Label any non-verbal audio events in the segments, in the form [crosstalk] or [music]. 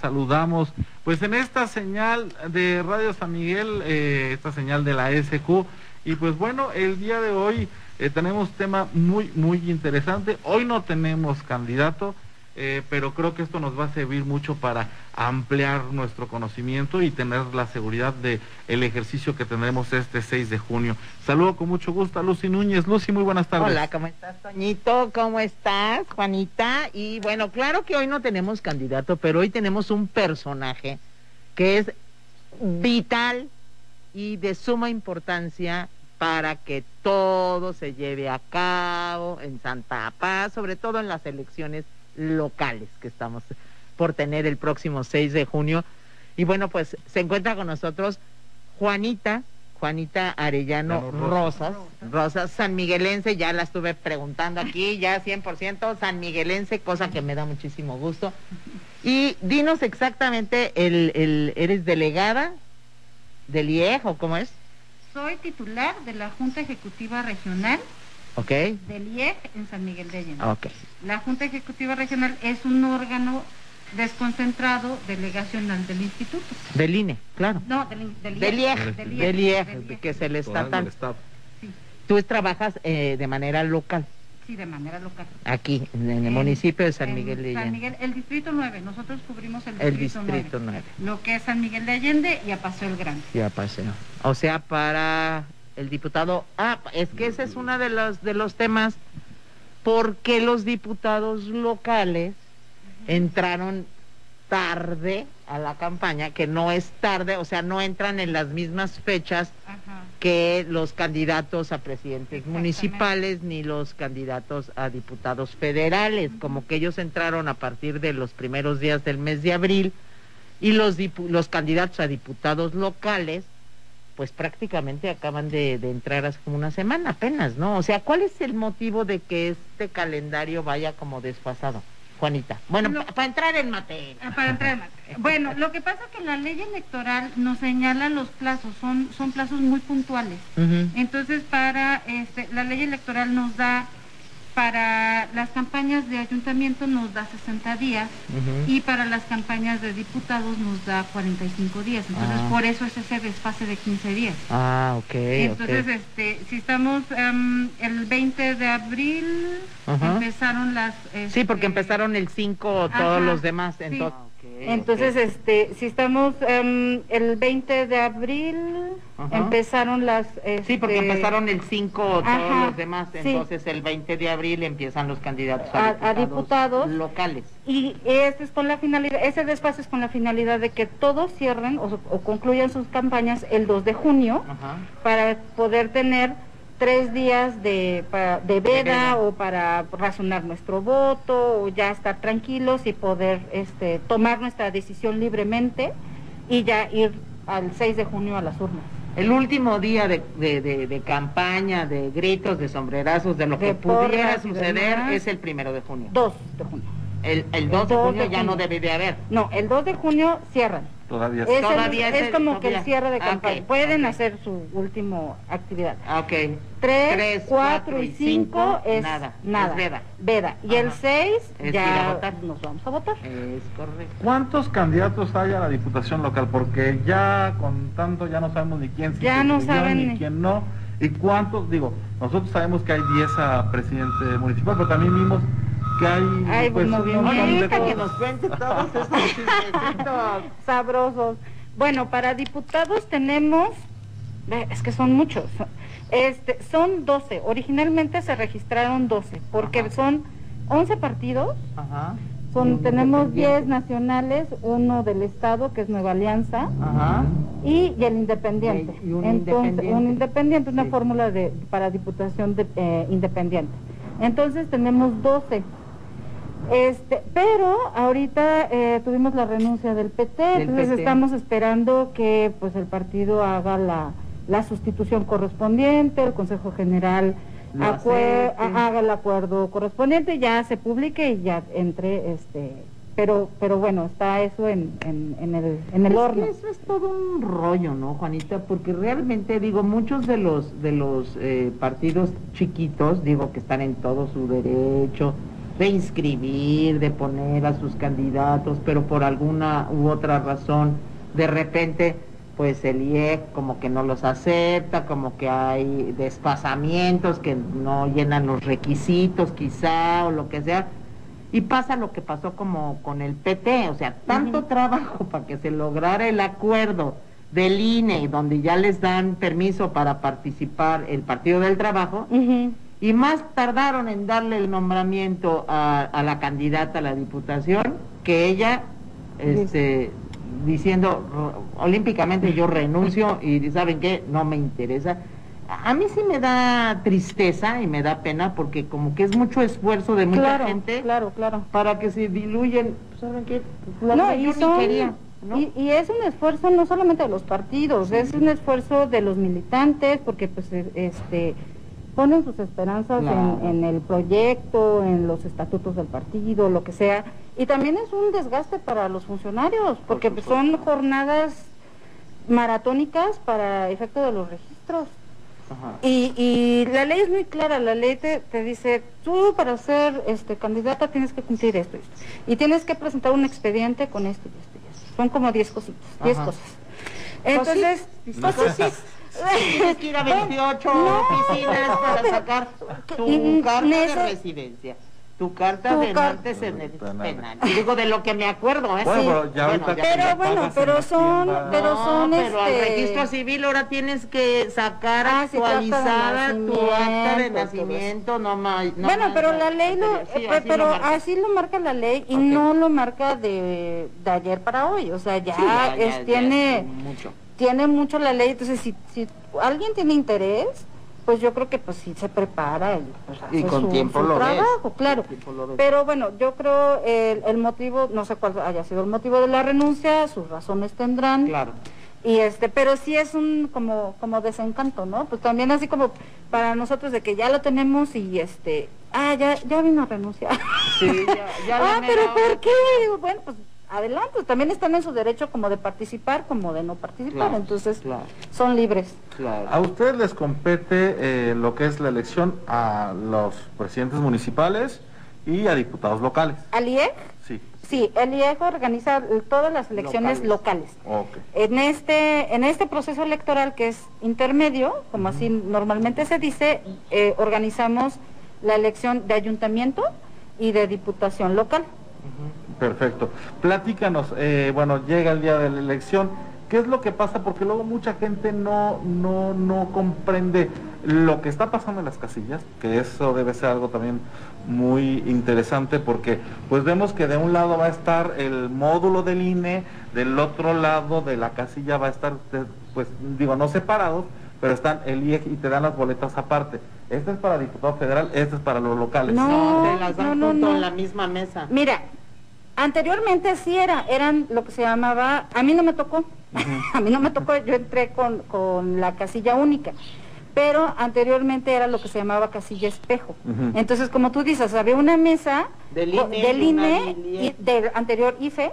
saludamos. Pues en esta señal de Radio San Miguel, eh, esta señal de la SQ, y pues bueno, el día de hoy eh, tenemos tema muy, muy interesante. Hoy no tenemos candidato, eh, pero creo que esto nos va a servir mucho para ampliar nuestro conocimiento y tener la seguridad de el ejercicio que tendremos este 6 de junio. Saludo con mucho gusto a Lucy Núñez. Lucy, muy buenas tardes. Hola, ¿cómo estás, Toñito? ¿Cómo estás, Juanita? Y bueno, claro que hoy no tenemos candidato, pero hoy tenemos un personaje que es vital y de suma importancia para que todo se lleve a cabo en Santa Paz, sobre todo en las elecciones locales que estamos por tener el próximo 6 de junio. Y bueno, pues se encuentra con nosotros Juanita, Juanita Arellano Rosas, Rosas San Miguelense, ya la estuve preguntando aquí, ya 100% San Miguelense, cosa que me da muchísimo gusto. Y dinos exactamente, el, el, ¿eres delegada del IEG o cómo es? Soy titular de la Junta Ejecutiva Regional okay. del IEG en San Miguel de Allende. Okay. La Junta Ejecutiva Regional es un órgano desconcentrado delegacional del instituto. Del INE, claro. No, del, del, del IEG, del del IEG, IEG, que es el estatal. Sí, Tú trabajas eh, de manera local, sí, de manera local. aquí, en el municipio de San Miguel de San Allende. Miguel, el distrito 9, nosotros cubrimos el distrito, El distrito 9. 9. Lo que es San Miguel de Allende y a Paseo el Grande. Ya pasé. O sea, para el diputado, ah, es que ese es uno de los de los temas porque los diputados locales entraron tarde a la campaña, que no es tarde, o sea, no entran en las mismas fechas Ajá. que los candidatos a presidentes municipales ni los candidatos a diputados federales, como que ellos entraron a partir de los primeros días del mes de abril y los, los candidatos a diputados locales pues prácticamente acaban de, de entrar hace como una semana apenas, ¿no? O sea, ¿cuál es el motivo de que este calendario vaya como desfasado, Juanita? Bueno, Lo- para entrar en materia. Ah, Para entrar en materia. [laughs] Bueno, lo que pasa es que la ley electoral nos señala los plazos, son, son plazos muy puntuales. Entonces, para este, la ley electoral nos da, para las campañas de ayuntamiento nos da 60 días Ujú. y para las campañas de diputados nos da 45 días. Entonces, Ah. por eso es ese desfase de 15 días. Ah, ok, Entonces, ok. este, si estamos em, el 20 de abril, Ajá. empezaron las... Sí, porque este, empezaron el 5 Ajá, todos los demás. sí. Entonces, este, si estamos em, el 20 de abril, empezaron las... Sí, porque este, empezaron el 5 todos Ajá, los demás, sí. entonces el 20 de abril empiezan los candidatos A- a, a diputados, locales. Y este es con la finalidad, ese desfase es con la finalidad de que todos cierren o, o concluyan sus campañas el 2 de junio para poder tener tres días de, para- de veda veda. o para razonar nuestro voto o ya estar tranquilos y poder este, tomar nuestra decisión libremente y ya ir al 6 de junio a las urnas. El último día de, de, de- de campaña, de gritos, de sombrerazos, de lo que De porras pudiera suceder es el primero de junio. 2 de junio. El, el 2 de junio de ya no debe de haber. No, el 2 de junio cierran. Todavía Es, el- Todavía es es el- como que el cierre de Ah, campaña. Pueden hacer su último actividad. Ah, Ok. 3, Tres, 4 cuatro y y 5 cinco, es nada, nada. es veda. Veda. Y el Ajá. 6 Es ir a ya votar. nos vamos a votar. Es correcto. ¿Cuántos candidatos hay a la diputación local? Porque ya con tanto ya no sabemos ni quién sí Ya se no saben ni ni- quién no. ¿Y cuántos? Digo, nosotros sabemos que hay 10 a presidente municipal, pero también vimos que hay Hay pues, un movimiento. montón de Ahorita que nos cuente todos esos. [laughs] Sabrosos. Bueno, para diputados tenemos, es que son muchos. Este, son 12. Originalmente se registraron 12, porque Ajá. son 11 partidos. Ajá. Son, tenemos 10 independiente. nacionales, uno del estado que es Nueva Alianza Ajá. y, y el independiente. Y un Entonces, independiente. un independiente, una Sí. fórmula de para diputación de, eh, independiente. Entonces tenemos 12. Este, pero ahorita eh, tuvimos la renuncia del PT, Del entonces PT. estamos esperando que pues el partido haga la, la sustitución correspondiente, el Consejo General acue- haga el acuerdo correspondiente, ya se publique y ya entre este pero pero bueno, está eso en, en, en el, en el Es que eso es todo un rollo, ¿no, Juanita? Porque realmente, digo, muchos de los de los eh, partidos chiquitos, digo, que están en todo su derecho de inscribir, de poner a sus candidatos, pero por alguna u otra razón, de repente, pues el IEC como que no los acepta, como que hay desfasamientos, que no llenan los requisitos quizá o lo que sea. Y pasa lo que pasó como con el PT, o sea, tanto trabajo para que se lograra el acuerdo del INE, donde ya les dan permiso para participar el Partido del Trabajo, y más tardaron en darle el nombramiento a, la candidata a la diputación que ella, este, diciendo olímpicamente yo renuncio y saben qué, no me interesa. A mí sí me da tristeza y me da pena porque como que es mucho esfuerzo de mucha gente claro, claro. para que se diluyen, ¿saben qué? no, y, Y, es un esfuerzo no solamente de los partidos, es un esfuerzo de los militantes porque pues este ponen sus esperanzas en, el proyecto, en los estatutos del partido, lo que sea. Y también es un desgaste para los funcionarios, porque son jornadas maratónicas para efecto de los registros. Y, la ley es muy clara, la ley te, dice, tú para ser este, candidata tienes que cumplir esto, y y tienes que presentar un expediente con esto y esto y esto. Son como 10 cositas, 10 cosas. Entonces, pues [laughs] Tienes que ir a 28 oficinas para sacar tu [laughs] carta de residencia. Tu carta de antecedentes penales. Digo de lo que me acuerdo, ¿eh? Bueno, ya bueno, pero bueno, pero son, pero son pero al este registro civil ahora tienes que sacar ah, actualizada tu acta de nacimiento, no más. No bueno, pero la ley no, eh, pero así lo marca la ley y no lo marca de, de ayer para hoy, o sea, ya, es, tiene mucho tiene mucho la ley, entonces si, si alguien tiene interés, pues yo creo que pues sí se prepara y, pues, hace con tiempo lo trabajo, claro. Pero bueno, yo creo el, el motivo, no sé cuál haya sido el motivo de la renuncia, sus razones tendrán. Claro. Y este, pero sí es un como como desencanto, ¿no? Pues también así como para nosotros de que ya lo tenemos y este, ah, ya ya vino a renunciar. Sí, ya, ya [laughs] Ah, pero ¿por qué? Bueno, pues adelante, también están en su derecho como de participar como de no participar, entonces son libres. A ustedes les compete eh, lo que es la elección a los presidentes municipales y a diputados locales. ¿Al IEG? Sí. Sí, el IEG organiza todas las elecciones locales. En este en este proceso electoral que es intermedio, como así normalmente se dice, eh, organizamos la elección de ayuntamiento y de diputación local. Perfecto. Platícanos, eh, bueno, llega el día de la elección, ¿qué es lo que pasa? Porque luego mucha gente no, no, no comprende lo que está pasando en las casillas, que eso debe ser algo también muy interesante porque pues vemos que de un lado va a estar el módulo del INE, del otro lado de la casilla va a estar, pues digo, no separados, pero están el IEG y te dan las boletas aparte. Este es para diputado federal, este es para los locales. No, te las dan junto en la misma mesa. Mira, Anteriormente sí era, eran lo que se llamaba, a mí no me tocó, [laughs] a mí no me tocó, yo entré con, la casilla única, pero anteriormente era lo que se llamaba casilla espejo. Entonces, como tú dices, había una mesa del INE, y del anterior IFE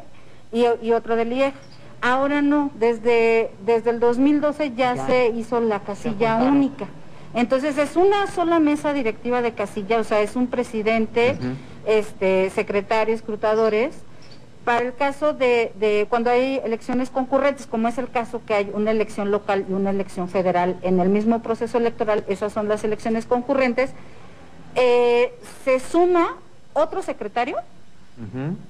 y, otro del IEG. Ahora no, desde, desde el 2012 ya, se hizo la casilla única. Entonces es una sola mesa directiva de casilla, o sea, es un presidente este, secretarios, escrutadores, para el caso de, cuando hay elecciones concurrentes, como es el caso que hay una elección local y una elección federal en el mismo proceso electoral, esas son las elecciones concurrentes, eh, se suma otro secretario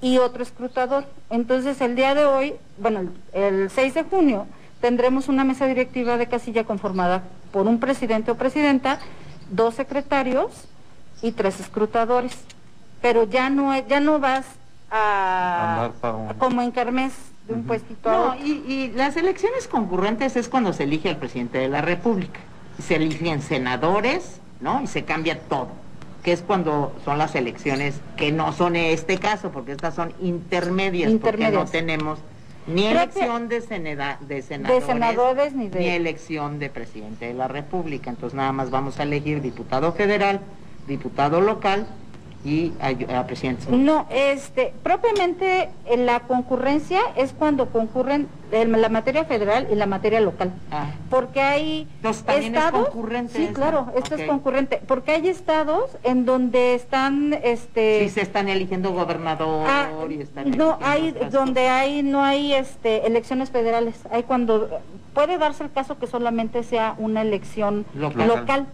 y otro escrutador. Entonces el día de hoy, bueno, el 6 de junio, tendremos una mesa directiva de casilla conformada por un presidente o presidenta, dos secretarios y tres escrutadores pero ya no ya no vas a, como en Carmes de un puestito no, y, las elecciones concurrentes es cuando se elige al presidente de la República. Se eligen senadores, ¿no? Y se cambia todo. Que es cuando son las elecciones que no son este caso, porque estas son intermedias, porque no tenemos ni elección de, de, senadores, ni, ni elección de presidente de la República. Entonces nada más vamos a elegir diputado federal, diputado local y a, a presidentes. No, este, propiamente la concurrencia es cuando concurren la materia federal y la materia local. Ah. Porque hay Entonces, también estados. es concurrente. Sí, esa. claro, esto es concurrente. Porque hay estados en donde están, este. Sí, se están eligiendo gobernador Ah, y están no hay donde hay no hay este elecciones federales hay cuando puede darse el caso que solamente sea una elección Local. local,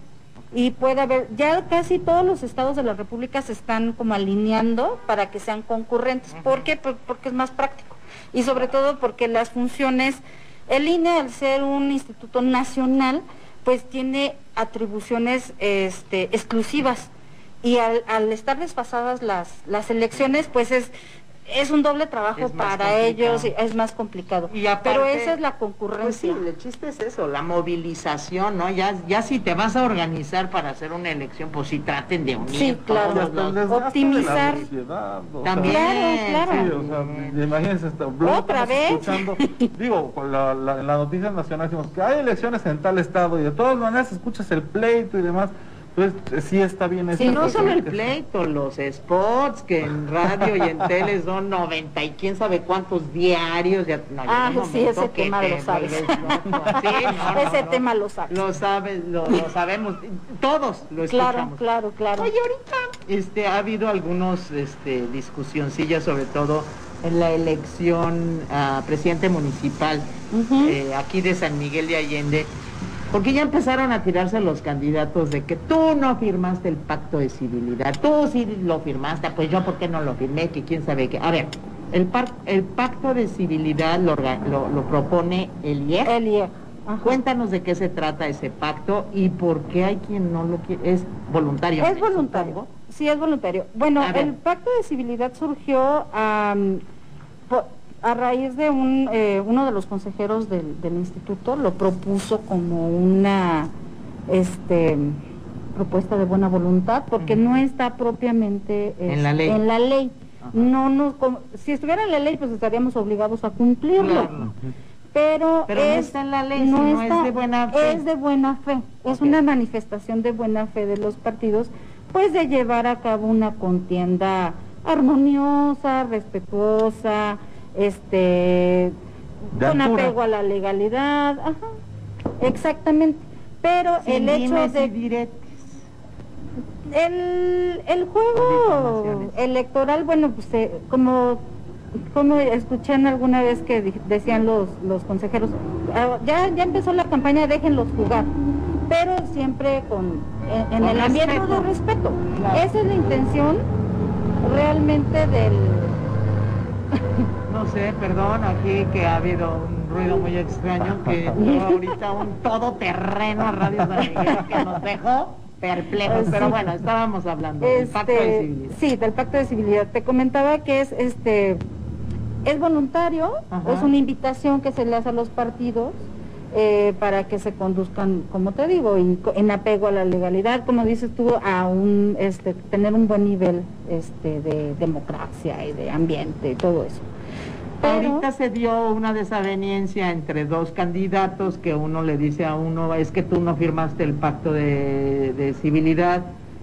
y puede haber ya casi todos los estados de la república se están como alineando para que sean concurrentes. ¿por qué? Por- porque es más práctico. Y sobre todo porque las funciones el INE al ser un instituto nacional pues tiene atribuciones este exclusivas. Y al, al estar desfasadas las, las elecciones, pues es, es un doble trabajo para complicado. ellos, es más complicado. Y aparte- Pero esa es la Pues sí, concurrencia. el chiste es eso, la movilización, ¿no? Ya, ya si te vas a organizar para hacer una elección, pues sí traten de unir Sí, claro. Todos los- Optimizar. sociedad, o sea, También. Claro, claro. Sí, o sea, imagínense, luego ¿Otra vez? escuchando, [laughs] digo, con la, la- en la noticia nacional decimos que hay elecciones en tal estado y de todas maneras escuchas el pleito y demás, entonces sí está bien Sí, eso, no porque solo el pleito, los spots que en radio y en [laughs] tele son 90 y quién sabe cuántos diarios. Ya, no, Ah, sí, ese que tema te lo sabes. [laughs] Sí, no, no, Ese no. tema lo sabes. Lo sabes, lo, lo sabemos, todos lo Claro, escuchamos. claro, claro. Oye, ahorita este, ha habido algunos este, discusioncillas, sobre todo en la elección a presidente municipal Ujú. eh, aquí de San Miguel de Allende, porque ya empezaron a tirarse los candidatos de que tú no firmaste el pacto de civilidad, tú sí lo firmaste, pues yo por qué no lo firmé, que quién sabe qué. A ver, el, par- el pacto de civilidad lo, orga- lo, lo propone el IEF. El IE. Ajá. Cuéntanos de qué se trata ese pacto y por qué hay quien no lo quiere. Es voluntario. Es voluntario. Sí, es voluntario. Bueno, el pacto de civilidad surgió po- a raíz de un, eh, uno de los consejeros del, del instituto, lo propuso como una este, propuesta de buena voluntad, porque no está propiamente En la ley. en la ley. No nos, como- si estuviera en la ley, pues estaríamos obligados a cumplirlo. Claro. Pero, Pero no es, está en la ley, sino es de buena fe. Es de buena fe, es una manifestación de buena fe de los partidos, pues de llevar a cabo una contienda armoniosa, respetuosa, este, De con altura. apego a la legalidad, ajá, exactamente. Pero Sin el hecho de el, el juego electoral, bueno, pues eh, como, como escuché alguna vez que decían los, los consejeros, ah, ya, ya empezó la campaña, déjenlos jugar, pero siempre con, en, en Con el ambiente respeto. de respeto. Claro. Esa es la intención realmente del... [laughs] No sé, perdón, aquí que ha habido un ruido muy extraño que ahorita un todoterreno a Radio San Miguel que nos dejó perplejos. Sí. Pero bueno, estábamos hablando del pacto de Este, civilidad. sí, del pacto de civilidad. Te comentaba que es este es voluntario, Ajá. es una invitación que se le hace a los partidos eh, para que se conduzcan, como te digo, y en apego a la legalidad, como dices tú, a un este tener un buen nivel este de democracia y de ambiente y todo eso. Pero- Ahorita se dio una desaveniencia entre dos candidatos que uno le dice a uno, es que tú no firmaste el pacto de, de civilidad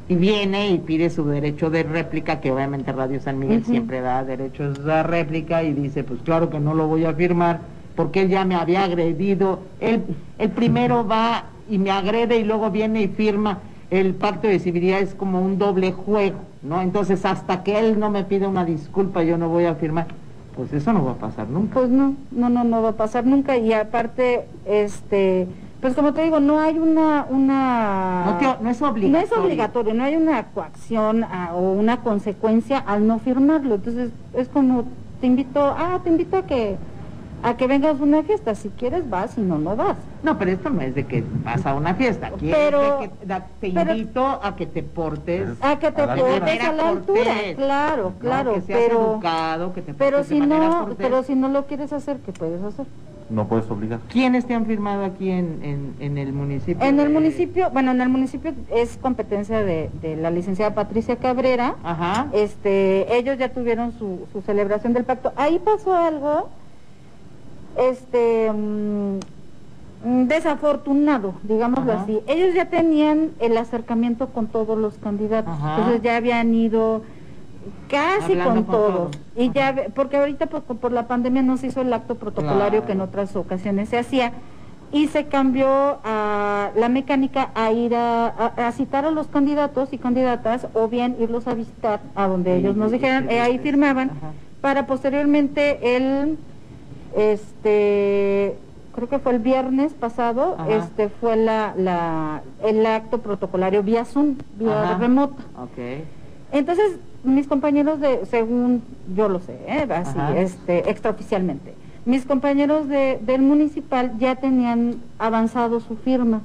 y viene y pide su derecho de réplica, que obviamente Radio San Miguel siempre da derechos de réplica y dice, pues claro que no lo voy a firmar porque él ya me había agredido, él, el primero va y me agrede y luego viene y firma el pacto de civilidad, es como un doble juego, ¿no? Entonces hasta que él no me pida una disculpa yo no voy a firmar. Pues eso no va a pasar nunca. Pues no, no, no, no va a pasar nunca y aparte, este, pues como te digo, no hay una, una, No, te- no es no obligatorio. es obligatorio, no hay una coacción ah, o una consecuencia al no firmarlo. Entonces es como te invito, ah, te invito a que a que vengas a una fiesta. Si quieres vas, si no, no vas. No, pero esto no es de que vas a una fiesta. Aquí Pero- es de que da- te pero- invito a que te portes. A que te A portes a la altura, Cortés, claro, ¿no? claro, Que seas pero educado, que te pero portes de si manera no, cortés. pero si no lo quieres hacer, ¿qué puedes hacer? No puedes obligar. ¿Quiénes te han firmado aquí en, en, en el municipio? En el de- municipio, bueno, en el municipio es competencia de, de la licenciada Patricia Cabrera. Ajá. Este, ellos ya tuvieron su, su celebración del pacto. Ahí pasó algo, este, mm, desafortunado, digámoslo Ajá. así. Ellos ya tenían el acercamiento con todos los candidatos, Ajá. entonces ya habían ido casi Hablando con, con todos. todos. Y ya, porque ahorita por, por la pandemia no se hizo el acto protocolario Claro. que en otras ocasiones se hacía y se cambió a la mecánica a ir a, a- a citar a los candidatos y candidatas o bien irlos a visitar a donde Sí, ellos nos dijeran, eh, ahí firmaban para posteriormente el este creo que fue el viernes pasado Ajá. este fue la, la el acto protocolario vía Zoom vía Ajá. remota Ok. entonces mis compañeros de según yo lo sé ¿eh? así Ajá. este extraoficialmente mis compañeros de, del municipal ya tenían avanzado su firma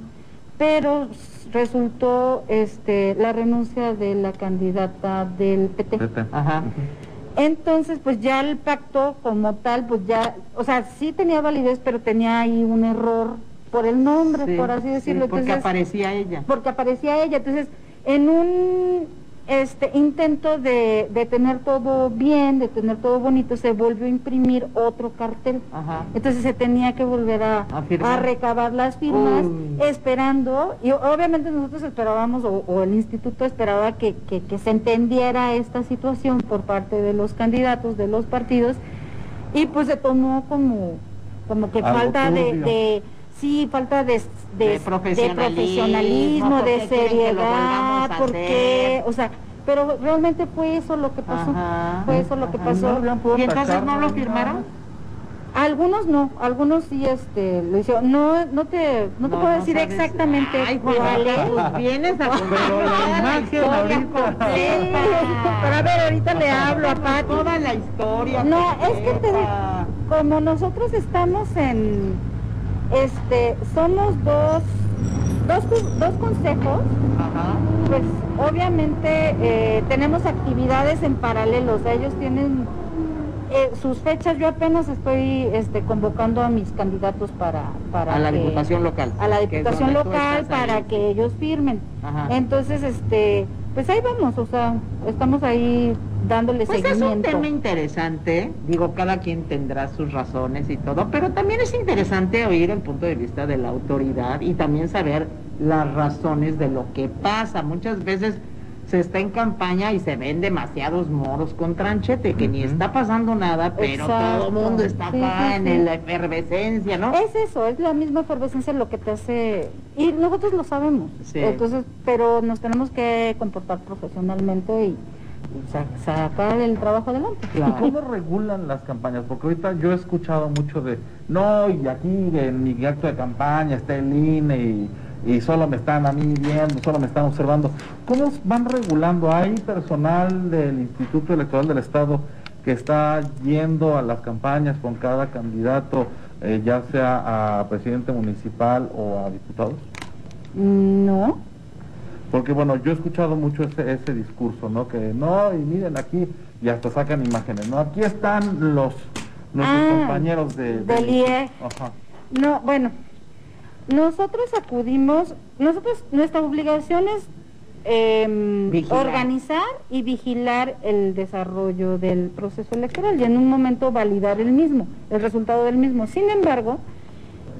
pero resultó este la renuncia de la candidata del PT. Ajá. Entonces, pues ya el pacto como tal, pues ya, o sea, sí tenía validez, pero tenía ahí un error por el nombre, Sí, por así sí, decirlo. porque Entonces, aparecía ella. porque aparecía ella. Entonces, en un este intento de, de tener todo bien, de tener todo bonito, se volvió a imprimir otro cartel. Ajá. Entonces se tenía que volver a, A recabar las firmas, Uy. esperando, y obviamente nosotros esperábamos, o, o el instituto esperaba que, que- que se entendiera esta situación por parte de los candidatos, de los partidos, y pues se tomó como, como que Algo falta de- sí, falta de, de, De profesionalismo, profesionalismo, ¿por de seriedad, porque, hacer? o sea, pero realmente fue eso lo que pasó, Ajá. fue eso lo que Ajá. pasó. ¿Y entonces no lo firmaron? Algunos no, algunos sí este lo hicieron. No no te no te No, puedo no decir sabes. exactamente Ay, cuál es. pues vienes a Pero la imagen ahorita. Sí, pero a ver, ahorita le hablo a Pati. Toda la historia. No, es que te como nosotros estamos en este somos dos dos, dos consejos, Ajá. pues obviamente eh, tenemos actividades en paralelo, o sea, ellos tienen eh, sus fechas, yo apenas estoy este, convocando a mis candidatos para, para A la que- diputación local. a la diputación local para que ellos firmen. Ajá. Entonces, este, pues ahí vamos, o sea, estamos ahí dándole Pues es un seguimiento. tema interesante, digo, cada quien tendrá sus razones y todo, pero también es interesante oír el punto de vista de la autoridad y también saber las razones de lo que pasa. Muchas veces se está en campaña y se ven demasiados moros con tranchete, que ni está pasando nada, pero Exacto. todo el mundo está Sí, acá sí, en sí. la efervescencia, ¿no? Es eso, es la misma efervescencia lo que te hace, y nosotros lo sabemos, Sí. entonces, pero nos tenemos que comportar profesionalmente y, y sa- sacar el trabajo adelante. ¿Y cómo regulan las campañas? Porque ahorita yo he escuchado mucho de, no, y aquí en mi acto de campaña está el INE y, y solo me están a mí viendo, solo me están observando. ¿Cómo van regulando? ¿Hay personal del Instituto Electoral del Estado que está yendo a las campañas con cada candidato, eh, ya sea a presidente municipal o a diputados? No, Porque bueno, yo he escuchado mucho ese, ese discurso, ¿no? Que no, y miren aquí, y hasta sacan imágenes, ¿no? Aquí están los nuestros Ah, compañeros de, del IE. Ajá. no, bueno, nosotros acudimos, nosotros, nuestra obligación es em, organizar y vigilar el desarrollo del proceso electoral y en un momento validar el mismo, el resultado del mismo. Sin embargo,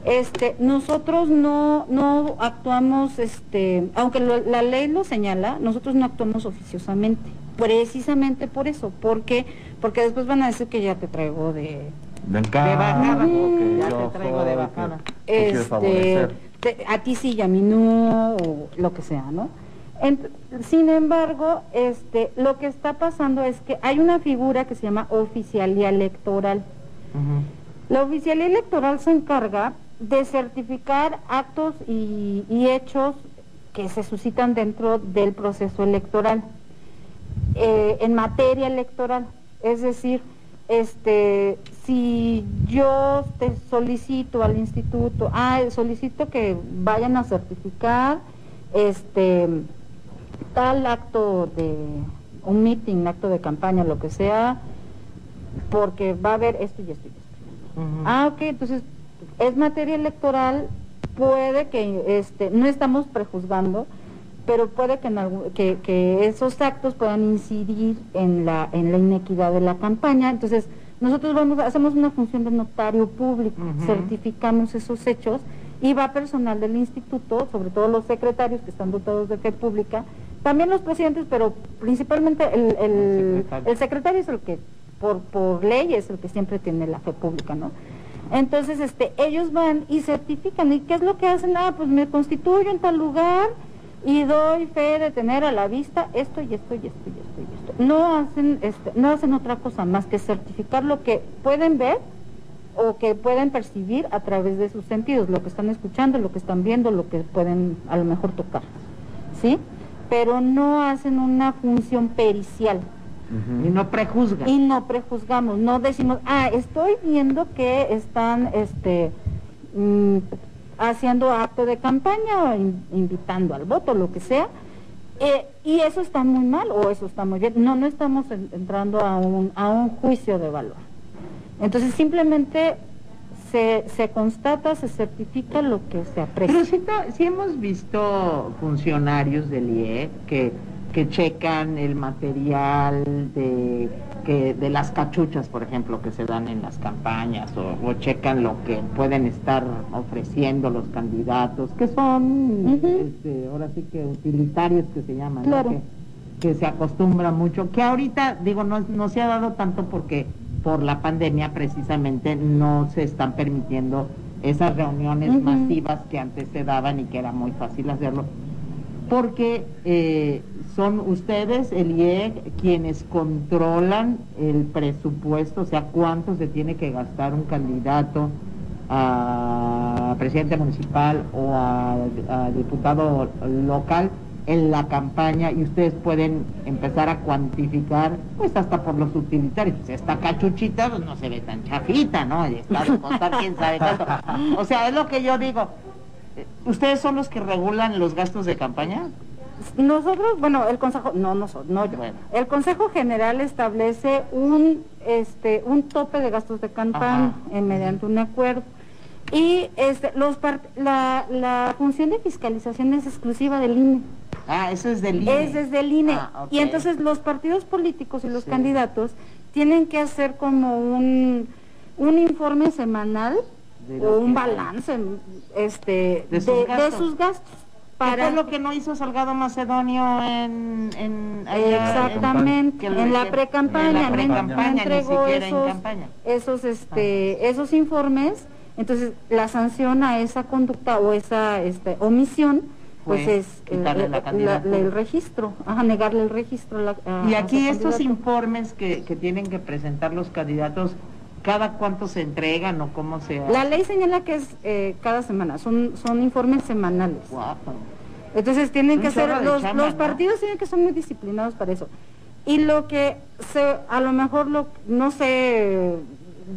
este, nosotros no, no actuamos, este, aunque lo- la ley lo señala, nosotros no actuamos oficiosamente, precisamente por eso, porque, porque después van a decir que ya te traigo de, De bajada. que Ya te traigo de bajada. este, te- a ti sí y a mí no, o lo que sea, ¿no? Sin embargo, este, lo que está pasando es que hay una figura que se llama oficialía electoral. La oficialía electoral se encarga de certificar actos y, y hechos que se suscitan dentro del proceso electoral eh, en materia electoral. Es decir, este, si yo te solicito al instituto, ah, solicito que vayan a certificar este tal acto de un meeting, acto de campaña, lo que sea, porque va a haber esto y esto y esto. Ah, ok, entonces es materia electoral, puede que este, no estamos prejuzgando, pero puede que, en algún- que, que esos actos puedan incidir en la, en la inequidad de la campaña. Entonces, nosotros vamos, hacemos una función de notario público, certificamos esos hechos y va personal del instituto, sobre todo los secretarios que están dotados de fe pública, también los presidentes, pero principalmente el, el, el secretario es el que por, por ley es el que siempre tiene la fe pública, ¿no? Entonces, este, ellos van y certifican. ¿Y qué es lo que hacen? Ah, pues me constituyo en tal lugar y doy fe de tener a la vista esto y esto y esto y esto y esto. No hacen, este, no hacen otra cosa más que certificar lo que pueden ver o que pueden percibir a través de sus sentidos, lo que están escuchando, lo que están viendo, lo que pueden a lo mejor tocar, ¿sí? Pero no hacen una función pericial. Y no prejuzgan. Y no prejuzgamos, no decimos, ah, estoy viendo que están este, mm, haciendo acto de campaña o invitando al voto, lo que sea, eh, y eso está muy mal o eso está muy bien. No, no estamos entrando a un, a un juicio de valor. Entonces simplemente se, se, constata, se certifica lo que se aprecia. Pero si, hemos visto funcionarios del IE que que checan el material de, que, de las cachuchas, por ejemplo, que se dan en las campañas, o, checan lo que pueden estar ofreciendo los candidatos, que son, este, ahora sí que utilitarios que se llaman, que, que, se acostumbra mucho, que ahorita, digo, no, no se ha dado tanto porque por la pandemia precisamente no se están permitiendo esas reuniones masivas que antes se daban y que era muy fácil hacerlo, porque eh, son ustedes, el IEC, quienes controlan el presupuesto, o sea, cuánto se tiene que gastar un candidato a presidente municipal o a, diputado local en la campaña y ustedes pueden empezar a cuantificar, pues hasta por los utilitarios. Pues esta cachuchita pues, no se ve tan chafita, ¿no? Y está de contar quién sabe cuánto. O sea, es lo que yo digo. ¿Ustedes son los que regulan los gastos de campaña? Nosotros, bueno, el Consejo, no nosotros, no yo. El Consejo General establece un, este, un tope de gastos de campaña mediante un acuerdo. Y este, los la, la función de fiscalización es exclusiva del INE. Ah, eso es del INE. Es desde el INE. Ah, y entonces los partidos políticos y los candidatos tienen que hacer como un, un informe semanal o un balance este, de sus gastos para... lo que no hizo Salgado Macedonio en, en exactamente en, la pre-campaña, pre entregó esos, esos este ah. esos informes, entonces la sanción a esa conducta o esa este, omisión pues es el registro, ajá, negarle el registro. y aquí estos informes que, que tienen que presentar los candidatos ¿Cada cuánto se entregan o cómo se La ley señala que es eh, cada semana, son, son informes semanales. Entonces tienen que ser, los, los partidos tienen que ser muy disciplinados para eso. Y lo que se, a lo mejor, lo, no sé,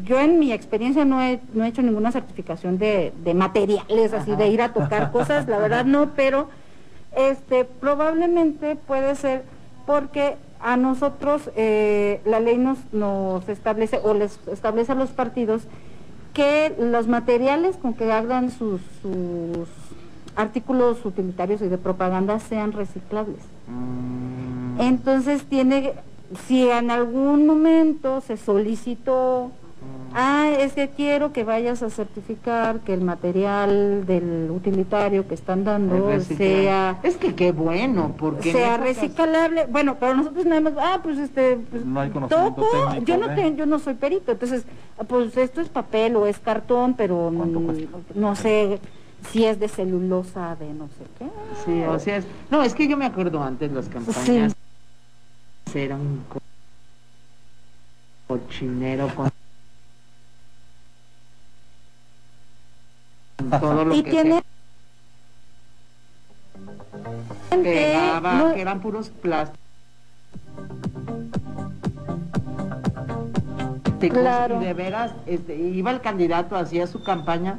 yo en mi experiencia no he, no he hecho ninguna certificación de, de materiales, así de ir a tocar [laughs] cosas, la verdad no, pero este probablemente puede ser porque a nosotros eh, la ley nos, nos establece o les establece a los partidos que los materiales con que hagan sus, sus artículos utilitarios y de propaganda sean reciclables. Mm. Entonces tiene, si en algún momento se solicitó Ah, es que quiero que vayas a certificar que el material del utilitario que están dando sea... Es que qué bueno, porque... Sea reciclable. Bueno, pero nosotros nada más, ah, pues este... Pues, no hay toco, yo no, tengo, yo no soy perito, entonces, pues esto es papel o es cartón, pero no, sé si es de celulosa, de no sé qué. Sí, o sea, no, es que yo me acuerdo antes las campañas eran un cochinero con todo lo y que tiene que, eran puros plásticos. Claro. y de veras este, iba el candidato hacía su campaña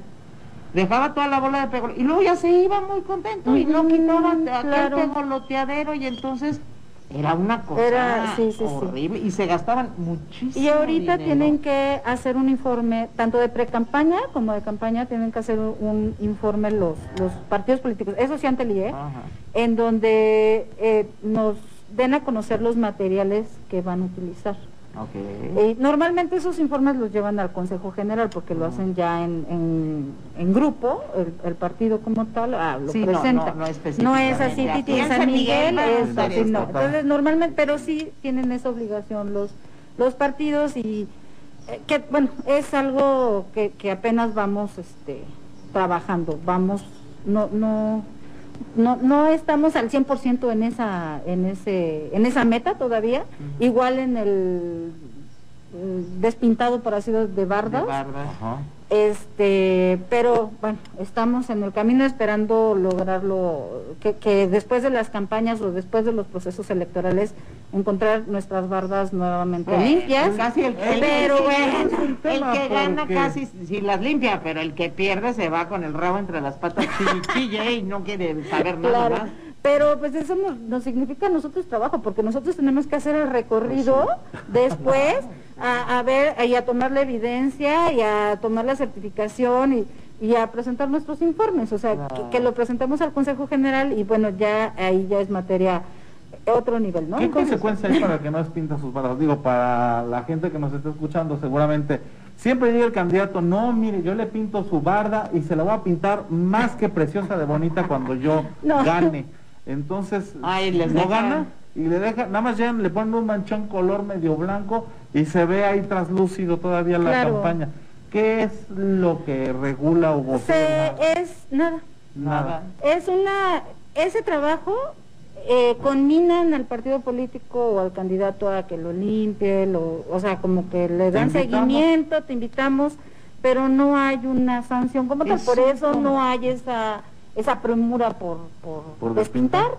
dejaba toda la bola de pegol y luego ya se iba muy contento y no quitaba aquel pegoloteadero y entonces era una cosa horrible y se gastaban muchísimo. Y ahorita tienen que hacer un informe, tanto de pre-campaña como de campaña, tienen que hacer un informe los, los partidos políticos, eso sí ante el IE, en donde eh, nos den a conocer los materiales que van a utilizar. Eh, normalmente esos informes los llevan al Consejo General porque lo hacen ya en, en, grupo, el, partido como tal ah, lo presenta. No, es, no es así, Titi, en San Miguel, es así, no. Entonces normalmente, pero sí tienen esa obligación los, los partidos y eh, que bueno, es algo que, que apenas vamos este trabajando, vamos, no, no, no, no estamos al 100% en esa, en, ese, en esa meta todavía, igual en el mm, despintado por así de bardas. De bardas. Este, pero bueno, estamos en el camino esperando lograrlo, que, después de las campañas o después de los procesos electorales encontrar nuestras bardas nuevamente limpias. Casi el que, pero el que gana casi si las limpia, pero el que pierde se va con el rabo entre las patas chille, y no quiere saber nada más. Pero pues eso nos, significa nosotros trabajo, porque nosotros tenemos que hacer el recorrido pues después [laughs] a, ver y a tomar la evidencia y a tomar la certificación y, a presentar nuestros informes, o sea, que, lo presentemos al Consejo General y bueno, ya ahí ya es materia otro nivel, ¿no? ¿Qué consecuencia hay para que no despinta sus barras? Digo, para la gente que nos está escuchando, seguramente siempre llega el candidato, no, mire, yo le pinto su barda y se la voy a pintar más que preciosa de bonita cuando yo [laughs] gane. Entonces, no gana y le deja, nada más ya le ponen un manchón color medio blanco y se ve ahí traslúcido todavía la campaña. ¿Qué es lo que regula o se, Es nada. Nada. Es una, ese trabajo eh, conminan al partido político o al candidato a que lo limpie, lo, o sea, como que le dan seguimiento, te invitamos, pero no hay una sanción como tal, por eso no hay esa esa premura por, por, despintar.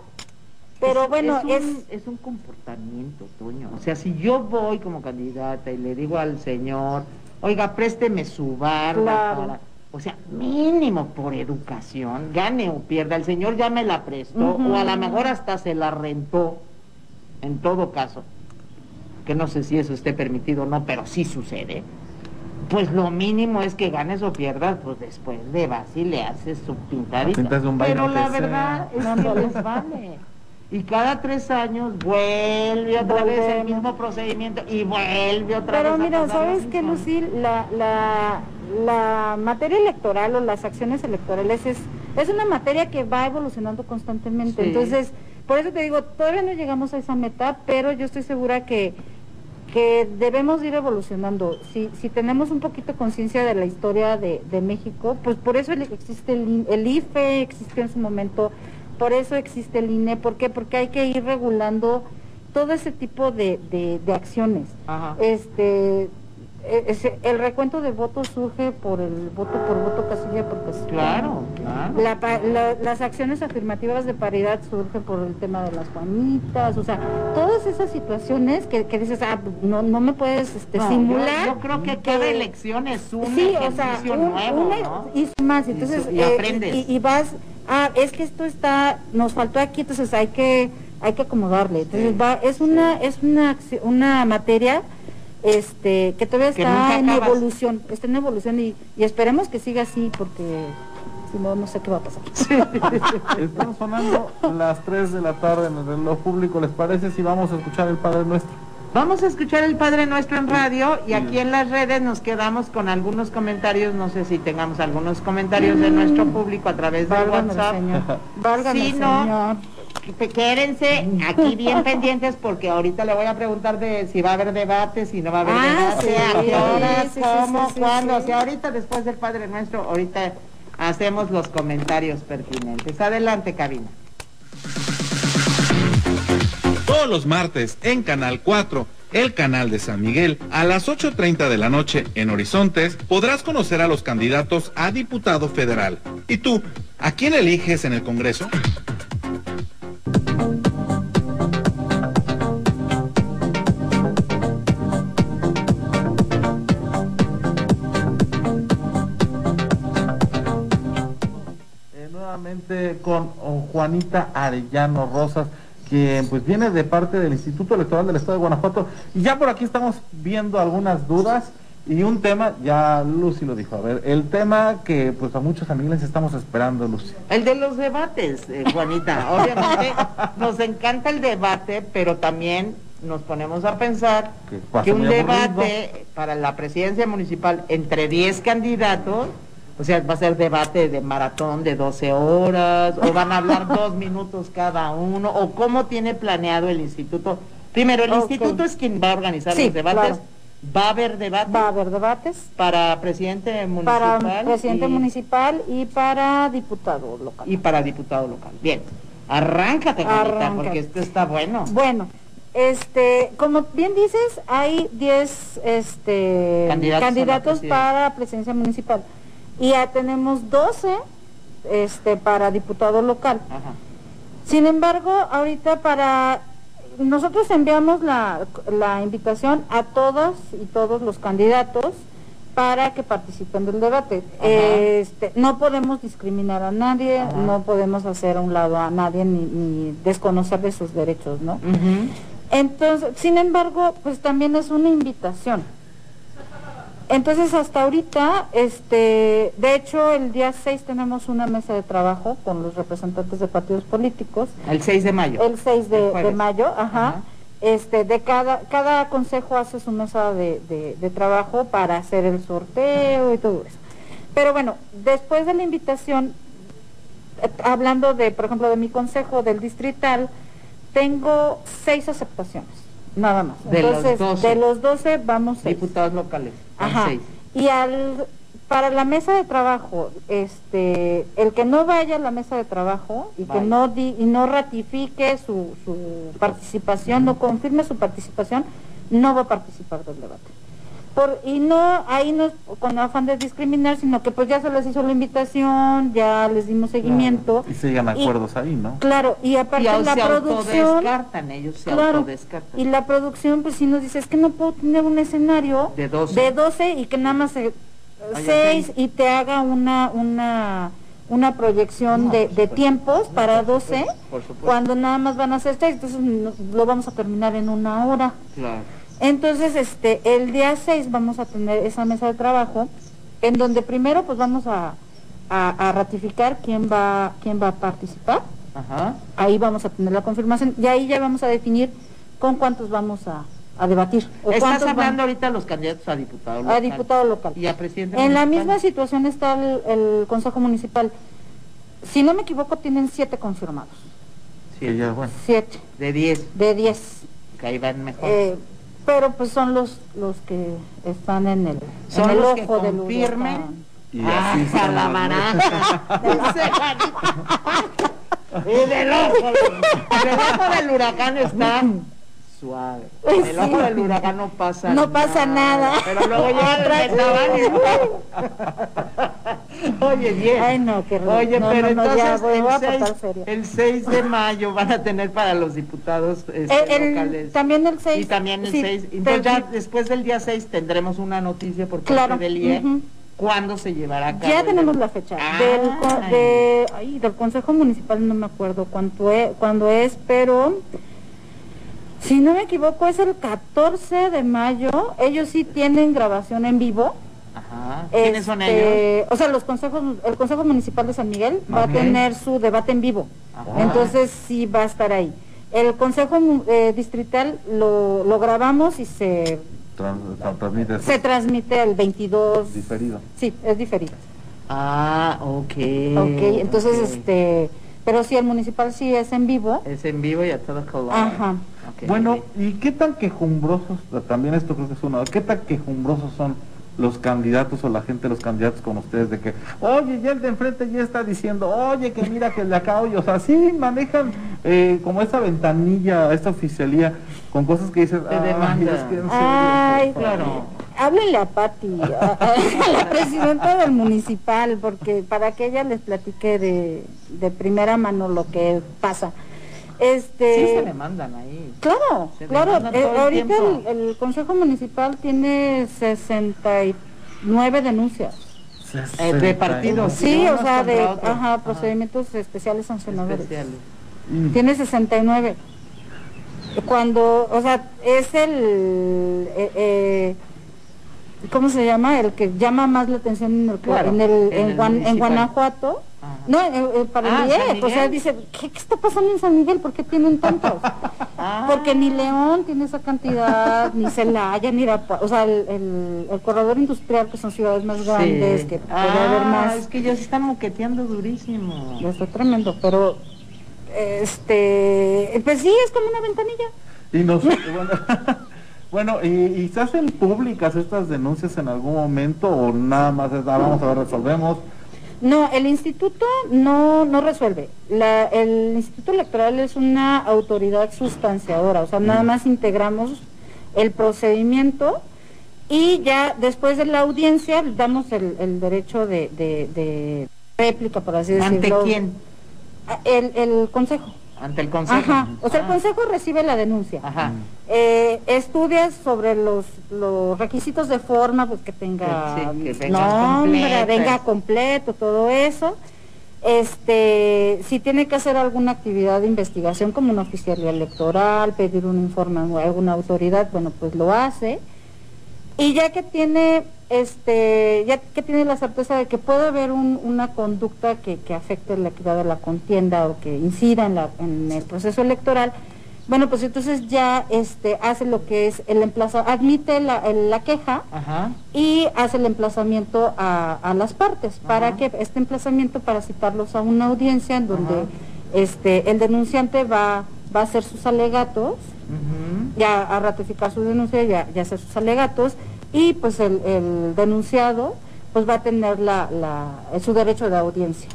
Pero bueno, es, es, un, comportamiento, Toño. O sea, si yo voy como candidata y le digo al señor, oiga, présteme su barba para... O sea, mínimo por educación, gane o pierda, el señor ya me la prestó, o a lo mejor hasta se la rentó, en todo caso, que no sé si eso esté permitido o no, pero sí sucede pues lo mínimo es que ganes o pierdas, pues después de vas y le haces su pintadita. Pero la verdad es que les vale. Y cada tres años vuelve otra vez el mismo procedimiento y vuelve otra vez. Pero mira, ¿sabes qué, Lucil? La, la, la materia electoral o las acciones electorales es, es una materia que va evolucionando constantemente. Entonces, por eso te digo, todavía no llegamos a esa meta, pero yo estoy segura que que debemos ir evolucionando. Si, si tenemos un poquito conciencia de la historia de, de, México, pues por eso existe el, el, IFE, existió en su momento, por eso existe el INE, ¿por qué? Porque hay que ir regulando todo ese tipo de, de, de acciones. Este, e, el recuento de votos surge por el voto por voto casilla por casilla. Claro, claro. las acciones afirmativas de paridad surgen por el tema de las Juanitas, o sea, todas esas situaciones que, dices, ah, no, no me puedes este, simular. Yo, creo que cada elección es un sí, o sea, nuevo, Y más, entonces, y, eh, aprendes. Y, vas, ah, es que esto está, nos faltó aquí, entonces hay que, hay que acomodarle. Entonces va, es una, es una, una materia este que todavía está en evolución, está en evolución y, esperemos que siga así porque si no, no sé qué va a pasar. Están sonando las 3 de la tarde en el reloj público, ¿les parece si vamos a escuchar el Padre Nuestro? Vamos a escuchar el Padre Nuestro en radio y aquí en las redes nos quedamos con algunos comentarios, no sé si tengamos algunos comentarios de nuestro público a través de WhatsApp. si no, quédense aquí bien pendientes porque ahorita le voy a preguntar de si va a haber debate, si no va a haber ah, debate, a qué horas, cómo, cuándo, o sea, ahorita después del Padre Nuestro, ahorita hacemos los comentarios pertinentes. Adelante, cabina. Todos los martes en Canal 4 el canal de San Miguel, a las 8.30 de la noche en Horizontes, podrás conocer a los candidatos a diputado federal. ¿Y tú, a quién eliges en el Congreso? Con Juanita Arellano Rosas, que pues viene de parte del Instituto Electoral del Estado de Guanajuato. Y ya por aquí estamos viendo algunas dudas y un tema, ya Lucy lo dijo, a ver, el tema que pues a muchos amigos estamos esperando, Lucy. El de los debates, eh, Juanita. [laughs] Obviamente nos encanta el debate, pero también nos ponemos a pensar Que un aburrido. debate para la presidencia municipal entre 10 candidatos, o sea, va a ser debate de maratón de 12 horas, o van a hablar [laughs] dos minutos cada uno, o cómo tiene planeado el instituto. Primero, el instituto es quien va a organizar Sí, los debates. claro. Va a haber debate Va a haber debates para presidente municipal. para presidente y- municipal y para diputado local. y para diputado local. Bien, arráncate, porque esto está bueno. Bueno, este, como bien dices, hay 10 este, Candidatos para presidencia municipal y ya tenemos 12 este, para diputado local. Ajá. Sin embargo, ahorita para nosotros enviamos la, la invitación a todas y todos los candidatos para que participen del debate. Este, no podemos discriminar a nadie, Ajá. no podemos hacer a un lado a nadie ni, ni desconocer de sus derechos, ¿no? Entonces, sin embargo, pues también es una invitación. Entonces, hasta ahorita, este, de hecho, el día 6 tenemos una mesa de trabajo con los representantes de partidos políticos. El 6 de mayo. El 6 de, El jueves. de mayo, ajá. Ajá. Este, de cada, cada consejo hace su mesa de, de- de trabajo para hacer el sorteo y todo eso. Pero bueno, después de la invitación, hablando de, por ejemplo, de mi consejo del distrital, tengo seis aceptaciones, nada más. De los Entonces, 12. de los 12 vamos seis. Diputados locales. Ajá. seis. Y al para la mesa de trabajo, este, el que no vaya a la mesa de trabajo y que no di, y no ratifique su, su participación, no confirme su participación, no va a participar del debate. Por, y no, ahí no es con afán de discriminar, sino que pues ya se les hizo la invitación, ya les dimos seguimiento. Y se llegan Y- acuerdos ahí, ¿no? Claro, y aparte Y la se producción, autodescartan, ellos se claro, autodescartan. y la producción pues sí nos dice, es que no puedo tener un escenario De 12. de 12 y que nada más se, 6 seis. y te haga una una una proyección No, de, tiempos No, para por 12 supuesto, por supuesto. cuando nada más van a ser 6, entonces no- lo vamos a terminar en una hora. Claro. Entonces, este, el día 6 vamos a tener esa mesa de trabajo en donde primero pues vamos a, a- a ratificar quién va quién va a participar. Ajá. Ahí vamos a tener la confirmación y ahí ya vamos a definir con cuántos vamos a, a debatir. o Estás van- hablando ahorita de los candidatos a diputado local. a diputado local. Y a presidente En la municipal. misma situación está el, el Consejo Municipal. Si no me equivoco, tienen siete confirmados. Sí, ya, bueno. Siete De 10, de diez. que ahí van mejor. Eh, pero pues son los los que están en el, Son en el los que ojo del confirmen. Y Ah, así a están la Juanita. y del ojo, del ojo del huracán está suave. Pues El sí. ojo del huracán no pasa No pasa nada. Pero luego llega el y- Oye, bien. Ay, no, qué. Oye, No, pero no, no, ya, entonces el, 6, portar seria. el 6 de mayo van a tener para los diputados este, Eh, el- locales. también el 6. Y también el sí, 6. Entonces ya después del día 6 tendremos una noticia por parte Claro, del IE. ¿Cuándo se llevará a cabo? Ya tenemos la fecha. Ah, Del, co- de, ay, del Consejo Municipal no me acuerdo cuánto es, cuándo es, pero si no me equivoco es el 14 de mayo. Ellos sí tienen grabación en vivo. Ajá. ¿Quiénes son Este, ellos? O sea, los consejos, el Consejo Municipal de San Miguel va a tener su debate en vivo. Ajá. Entonces sí va a estar ahí. El Consejo eh, Distrital lo, lo grabamos y se, Trans- tra- transmite se transmite el 22. diferido. Sí, es diferido. Ah, ok. Ok, entonces, este, pero sí, el municipal sí es en vivo. Es en vivo y a todo color. Ajá. Bueno, ¿y qué tan quejumbrosos, también esto creo que es uno, qué tan quejumbrosos son los candidatos o la gente de los candidatos con ustedes de que, oye, ya el de enfrente ya está diciendo, oye, que mira que el de acá, oye, o sea, sí manejan eh, como esa ventanilla, esta oficialía, con cosas que dices, Te "Ay, demanda. es que serio, Ay, por favor". claro. Háblenle a Patti, a, a- a la presidenta del municipal, porque para que ella les platique de, de primera mano lo que pasa. Este, Sí se le mandan ahí. Claro, claro. eh, el ahorita el, Consejo Municipal tiene 69 denuncias. Eh, de partidos. Sí, o sea, de ajá, procedimientos especiales sancionadores. Especiales. Mm. Tiene 69. Cuando, o sea, es el, eh, eh, ¿cómo se llama? El que llama más la atención en el, Claro, en, el, en en, el Guan- en municipal. Guanajuato. Ajá. No, eh, eh, para Ah, el IEF, o sea, dice, ¿qué, qué está pasando en San Miguel? ¿Por qué tienen tantos? [laughs] Ah. Porque ni León tiene esa cantidad, ni [laughs] Celaya, ni Irapuato, o sea, el, el- el corredor industrial, que son ciudades más grandes, que puede haber Ah, más. es que ya se están moqueteando durísimo. Ya está tremendo, pero, este, pues sí, es como una ventanilla. Y nos, [laughs] bueno, bueno, y, y se hacen públicas estas denuncias en algún momento o nada más es, ah, vamos a ver, resolvemos. No, el instituto no, no resuelve. La, el instituto electoral es una autoridad sustanciadora, o sea, nada más integramos el procedimiento y ya después de la audiencia damos el, el derecho de, de- de réplica, por así decirlo. ¿Ante quién? El, el consejo. Ante el consejo. Ajá. O sea, el Ah. consejo recibe la denuncia. Ajá. Eh, estudias sobre los, los requisitos de forma, pues que tenga Que sí, que vengan nombre, completas. venga completo, todo eso. Este, si tiene que hacer alguna actividad de investigación como una oficialía electoral, pedir un informe a alguna autoridad, bueno, pues lo hace. Y ya que tiene, este, ya que tiene la certeza de que puede haber un- una conducta que, que afecte la equidad de la contienda o que incida en, la, en el proceso electoral, bueno, pues entonces ya este, hace lo que es el emplazamiento, admite la, la queja Ajá. y hace el emplazamiento a, a las partes. ¿Para que Este emplazamiento para citarlos a una audiencia en donde Ajá. este, el denunciante va, va a hacer sus alegatos ya a ratificar su denuncia, ya, ya hacer sus alegatos, y pues el, el denunciado pues va a tener la, la, su derecho de audiencia.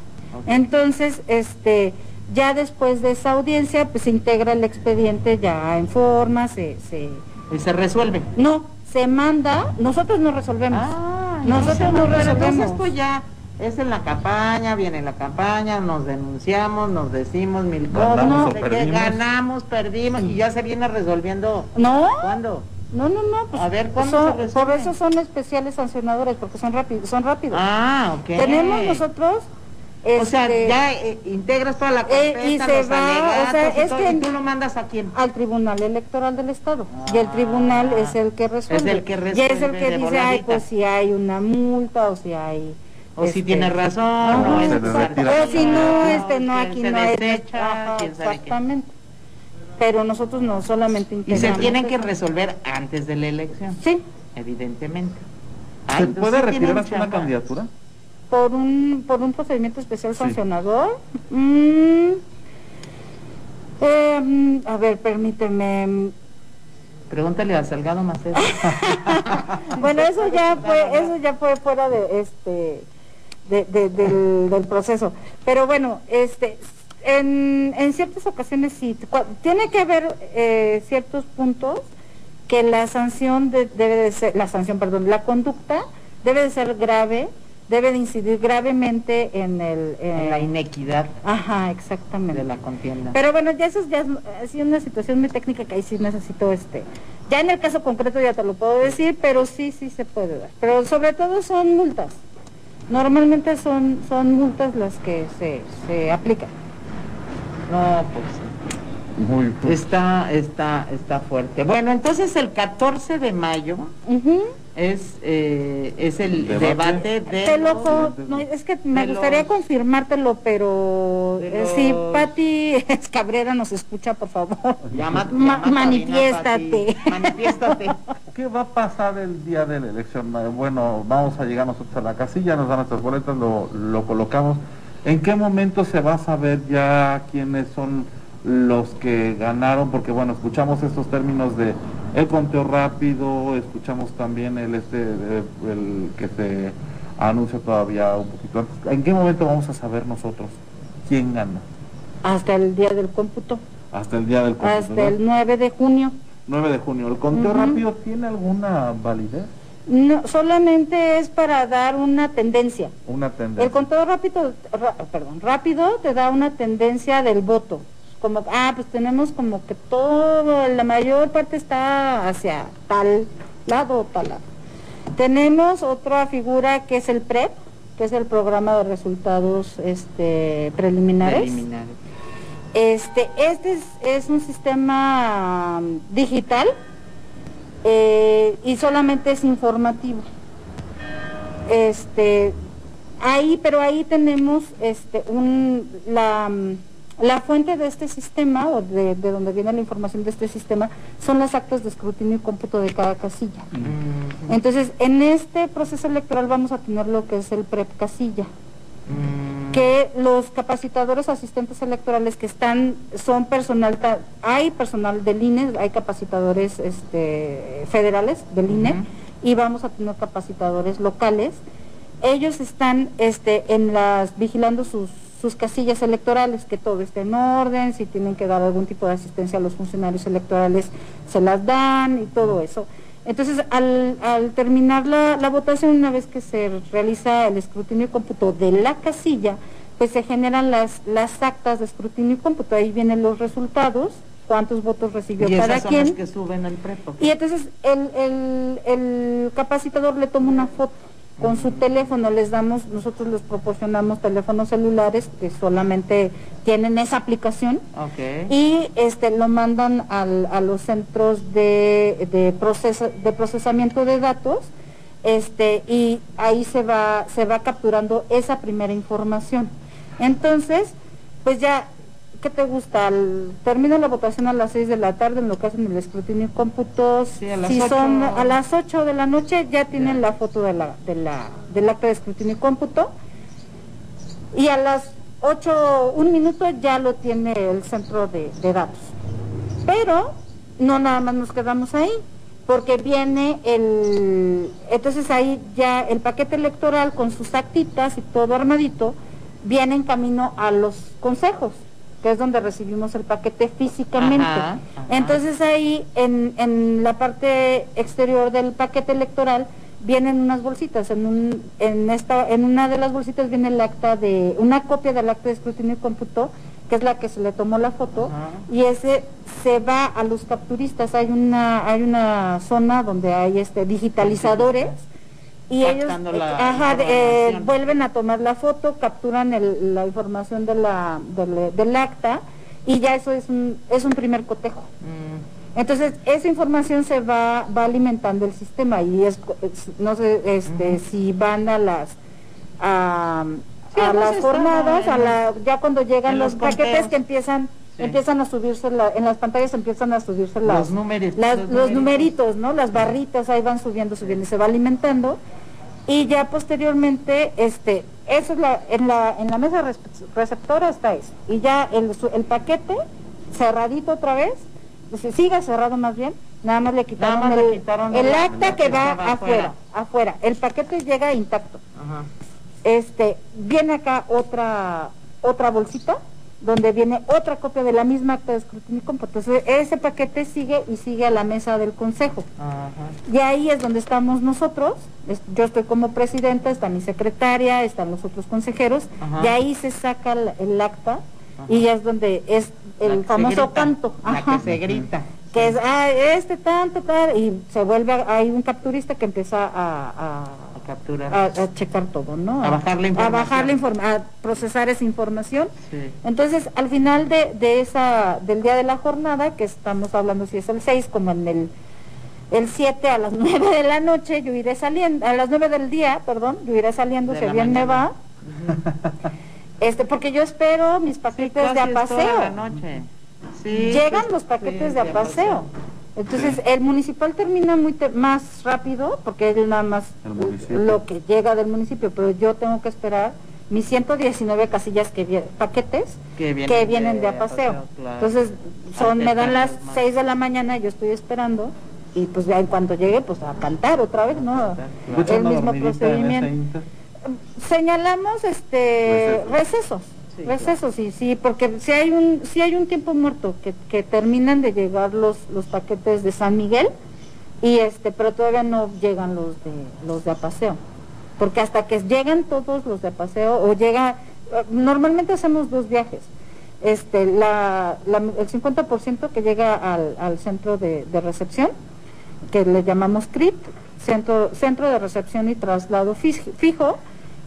Entonces, este, ya después de esa audiencia, pues se integra el expediente ya en forma, se, se Y se resuelve. no, se manda, nosotros no resolvemos. Ah, Nosotros no resolvemos. Entonces esto ya es en la campaña, viene la campaña, nos denunciamos, nos decimos mil cosas, Ganamos de o que perdimos. ganamos, perdimos y ya se viene resolviendo. No, ¿Cuándo? no, no, no, pues A ver, ¿cuándo son- se resuelve? por eso son especiales sancionadores, porque son rápidos, son rápidos. Ah, ok. Tenemos nosotros O sea, este, ya eh, integras toda la carpeta, Eh, y se los va, o sea, es todo, que- y tú lo mandas a quién. al Tribunal Electoral del Estado. y el tribunal Ah, es el que resuelve. es el que y es el resuelve que dice, ay, voladita". pues si hay una multa o si hay... O si este, tiene razón, o es si no, este, no, aquí no hay... desecha, ajá, exactamente. Pero nosotros no, solamente Y se tienen que eso. resolver antes de la elección, Sí, evidentemente. ¿Se Ah, puede retirar una candidatura? por un, por un procedimiento especial Sí. sancionador. Mm, eh, mm, a ver, permíteme. Pregúntale a Salgado Macedo. [laughs] Bueno, eso ya fue, eso ya fue fuera de este de- de- del, del proceso. Pero bueno, este en, en ciertas ocasiones sí, tiene que haber eh, ciertos puntos que la sanción de- debe de ser, la sanción, perdón, la conducta debe de ser grave, debe de incidir gravemente en el en la inequidad Ajá, exactamente. de la contienda. Pero bueno, ya eso es ya es una situación muy técnica que ahí sí necesito este. Ya en el caso concreto ya te lo puedo decir, pero sí, sí se puede dar. Pero sobre todo son multas. Normalmente son, son multas las que se, se aplican. No, pues Muy está, está, está fuerte. Bueno, entonces el 14 de mayo. Es, eh, es el Debate. debate, de Te lo los- no, es que me gustaría los- confirmártelo, pero eh, si los- Patti [laughs] Cabrera nos escucha, por favor. Llama- Ma- llama manifiéstate. Pati, Manifiéstate. [laughs] ¿Qué va a pasar el día de la elección? Eh, Bueno, vamos a llegar nosotros a la casilla, nos dan nuestras boletas, lo, lo colocamos. ¿En qué momento se va a saber ya quiénes son los que ganaron? Porque bueno, escuchamos estos términos de el conteo rápido, escuchamos también el este el que se anuncia todavía un poquito antes. ¿En qué momento vamos a saber nosotros quién gana? Hasta el día del cómputo, Hasta el día del cómputo, hasta el 9 de junio. 9 de junio. ¿El conteo rápido tiene alguna validez? No, solamente es para dar una tendencia. Una tendencia. El conteo rápido, ra- perdón, rápido te da una tendencia del voto. Como, ah, pues tenemos como que todo, la mayor parte está hacia tal lado o tal lado. Tenemos otra figura que es el PREP, que es el programa de resultados este, preliminares. Preliminares. Este, este es, es un sistema mm, digital eh, y solamente es informativo. Este, ahí, pero ahí tenemos este un la la fuente de este sistema, o de, donde viene la información de este sistema, son las actas de escrutinio y cómputo de cada casilla. Mm. Entonces, en este proceso electoral vamos a tener lo que es el PREP casilla, mm. que los capacitadores asistentes electorales que están, son personal, hay personal del INE, hay capacitadores este, federales del INE, y vamos a tener capacitadores locales. Ellos están este, en las, vigilando sus sus casillas electorales, que todo esté en orden, si tienen que dar algún tipo de asistencia a los funcionarios electorales, se las dan y todo eso. Entonces, al, terminar la, votación, una vez que se realiza el escrutinio y cómputo de la casilla, pues se generan las, las actas de escrutinio y cómputo, ahí vienen los resultados, cuántos votos recibió ¿Y cada son quien. que suben al prepo. Y entonces el, el, el capacitador le toma una foto con su teléfono les damos, nosotros les proporcionamos teléfonos celulares que solamente tienen esa aplicación y este lo mandan al, a los centros de, de, de procesamiento de datos este y ahí se va se va capturando esa primera información. Entonces, pues ya ¿qué te gusta? termina la votación a las 6 de la tarde en lo que hacen el escrutinio y cómputos. si son a las 8 de la noche ya tienen la foto de la, de la, del acta de escrutinio y cómputo. Y a las 8, un minuto ya lo tiene el centro de, de datos. Pero no nada más nos quedamos ahí, porque viene el, entonces ahí ya el paquete electoral con sus actitas y todo armadito, viene en camino a los consejos que es donde recibimos el paquete físicamente. Entonces ahí en, en, la parte exterior del paquete electoral vienen unas bolsitas, en, un, en, esta, en una de las bolsitas viene el acta de, una copia del acta de escrutinio y cómputo, que es la que se le tomó la foto, y ese se va a los capturistas, hay una, hay una zona donde hay este digitalizadores y ellos eh, vuelven a tomar la foto, capturan la información de la, del, acta y ya eso es un, es un primer cotejo. Mm. Entonces, esa información se va, va alimentando el sistema y es, no sé este, si van a las a, las jornadas, a la, ya cuando llegan los, paquetes que empiezan empiezan a subirse en las pantallas empiezan a subirse las, los, los numeritos, ¿no? Las barritas ahí van subiendo, subiendo y se va alimentando y ya posteriormente este eso es la en la en la mesa receptora está eso. Y ya el, el paquete cerradito otra vez se sigue cerrado más bien nada más le quitaron, el, acta que va afuera, afuera. el paquete llega intacto. Este viene acá otra otra bolsita donde viene otra copia de la misma acta de escrutinio Entonces, ese paquete sigue y sigue a la mesa del consejo. Y ahí es donde estamos nosotros. Yo estoy como presidenta, está mi secretaria, están los otros consejeros. Y ahí se saca el, acta y ya es donde es el famoso canto. La que se grita. Que es, ah, este tanto, tal, y se vuelve, hay un capturista que empieza a capturar. A, checar todo, ¿no? A, bajar la información. A bajar la información, a procesar esa información. Entonces, al final de, de, esa, del día de la jornada, que estamos hablando si es el 6, como en el, el 7 a las [laughs] 9 de la noche, yo iré saliendo, a las 9 del día, perdón, yo iré saliendo, si bien me va. Este, porque yo espero mis paquetes de apaseo. Llegan los paquetes de apaseo. Entonces, el municipal termina muy más rápido porque es nada más lo que llega del municipio, pero yo tengo que esperar mis 119 casillas que paquetes que vienen, de, apaseo. Entonces, son me dan las 6 de la mañana, yo estoy esperando y pues ya en cuanto llegue, pues a cantar otra vez, ¿no? El mismo procedimiento. Señalamos este recesos. recesos, sí, sí, porque si hay un, si hay un tiempo muerto que, que terminan de llegar los, los paquetes de San Miguel, y este, pero todavía no llegan los de los de Apaseo. Porque hasta que llegan todos los de Apaseo, o llega, normalmente hacemos dos viajes. Este, la, el 50% que llega al, al centro de, de, recepción, que le llamamos CRIP, centro, centro de recepción y traslado fijo,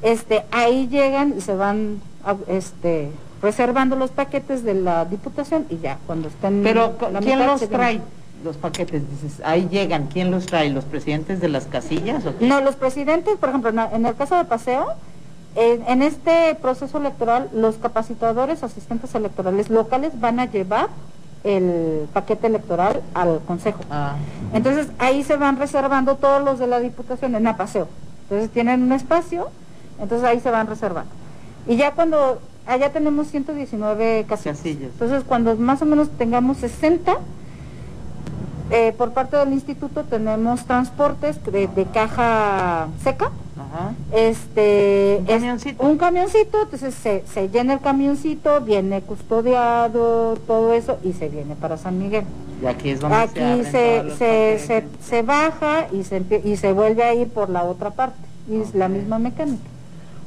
este, ahí llegan y se van este, reservando los paquetes de la diputación y ya cuando están pero quién los trae los paquetes dices ahí llegan quién los trae los presidentes de las casillas no los presidentes por ejemplo en el caso de paseo en, en este proceso electoral los capacitadores, asistentes electorales locales van a llevar el paquete electoral al Consejo. Ah. Entonces ahí se van reservando todos los de la Diputación en apaseo. Entonces tienen un espacio, entonces ahí se van reservando. Y ya cuando, allá tenemos 119 casillas. Casillas. Entonces cuando más o menos tengamos 60, eh, por parte del instituto tenemos transportes de, de caja seca, Ajá. este Un es camioncito. un camioncito, entonces se, se llena el camioncito, viene custodiado, todo eso, y se viene para San Miguel. Y aquí es donde Aquí se, se, se, se baja y se, empie- y se vuelve a ir por la otra parte, y es la misma mecánica.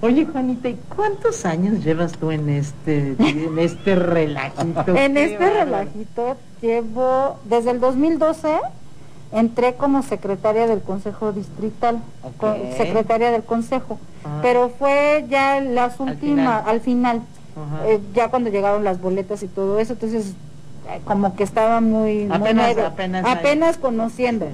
Oye, Juanita, ¿y cuántos años llevas tú en este, en este relajito? [laughs] En este relajito llevo, desde el 2012, entré como secretaria del Consejo Distrital, secretaria del Consejo, Ah. pero fue ya las Al últimas, final. al final, eh, ya cuando llegaron las boletas y todo eso, entonces eh, como que estaba muy, Apenas- apenas apenas conociendo.